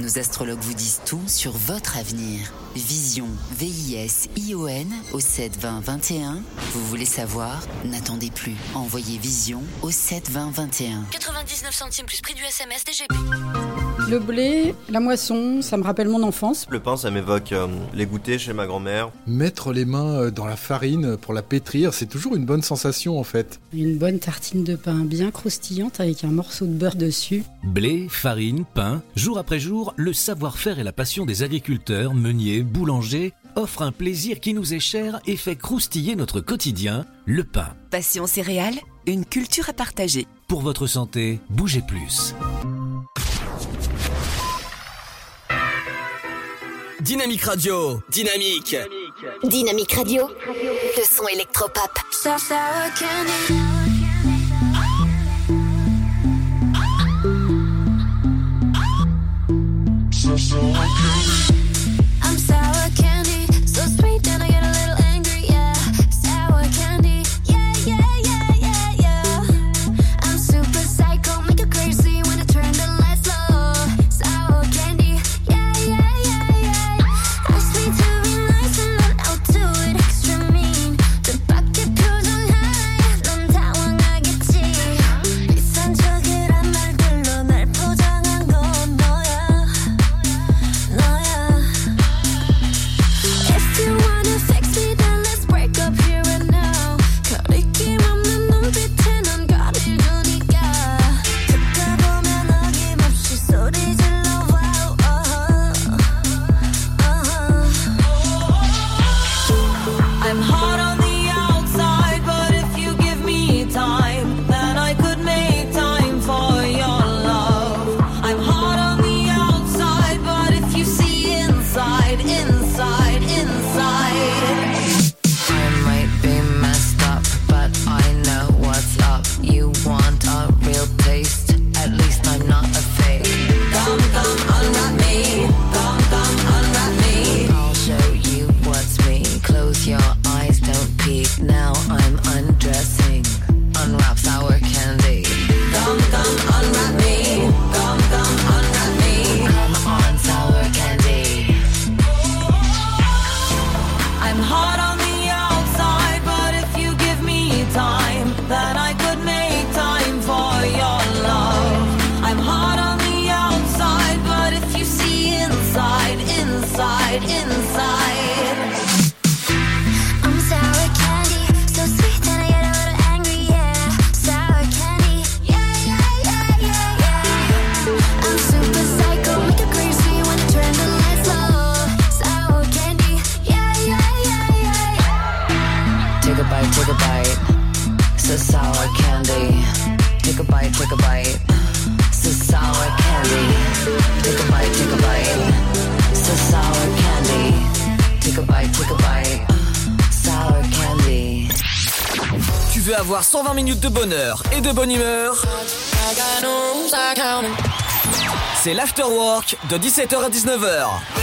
Nos astrologues vous disent tout sur votre avenir. Vision, V-I-S-I-O-N au 72021. Vous voulez savoir? N'attendez plus. Envoyez Vision au 72021. 99 centimes plus prix du SMS DGP. Le blé, la moisson, ça me rappelle mon enfance. Le pain, ça m'évoque euh, les goûters chez ma grand-mère. Mettre les mains euh, dans la farine pour la pétrir, c'est toujours une bonne sensation en fait. Une bonne tartine de pain bien croustillante avec un morceau de beurre dessus. Blé, farine, pain, jour après jour, le savoir-faire et la passion des agriculteurs, meuniers, boulangers offrent un plaisir qui nous est cher et fait croustiller notre quotidien, le pain. Passion céréales, une culture à partager. Pour votre santé, bougez plus. Dynamique Radio, dynamique. Dynamique Radio, le son électropop. so 120 minutes de bonheur et de bonne humeur C'est l'afterwork de 17h à 19h.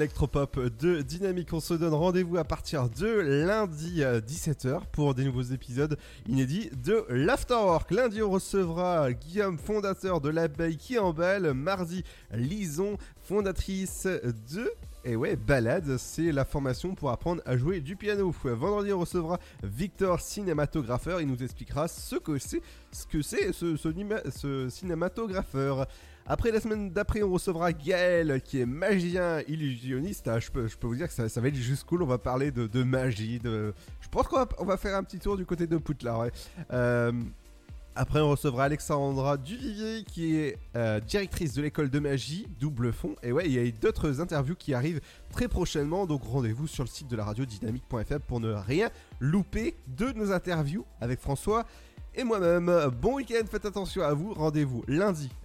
Électropop de Dynamique. On se donne rendez-vous à partir de lundi à 17h pour des nouveaux épisodes inédits de l'Afterwork. Lundi, on recevra Guillaume, fondateur de l'abeille qui emballe. Mardi, Lison, fondatrice de et ouais, balade, c'est la formation pour apprendre à jouer du piano. Vendredi, on recevra Victor, cinématographeur. Il nous expliquera ce que c'est, ce ce cinématographeur. Après la semaine d'après, on recevra Gaël, qui est magicien illusionniste. Ah, je, peux, vous dire que ça, va être juste cool. On va parler de, magie. Je pense qu'on va, faire un petit tour du côté de Poudlard. ouais. Euh, après, on recevra Alexandra Duvivier, qui est euh, directrice de l'école de magie, double fond. Et ouais, il y a d'autres interviews qui arrivent très prochainement. Donc rendez-vous sur le site de la radio dynamique.fr pour ne rien louper de nos interviews avec François et moi-même. Bon week-end, faites attention à vous. Rendez-vous lundi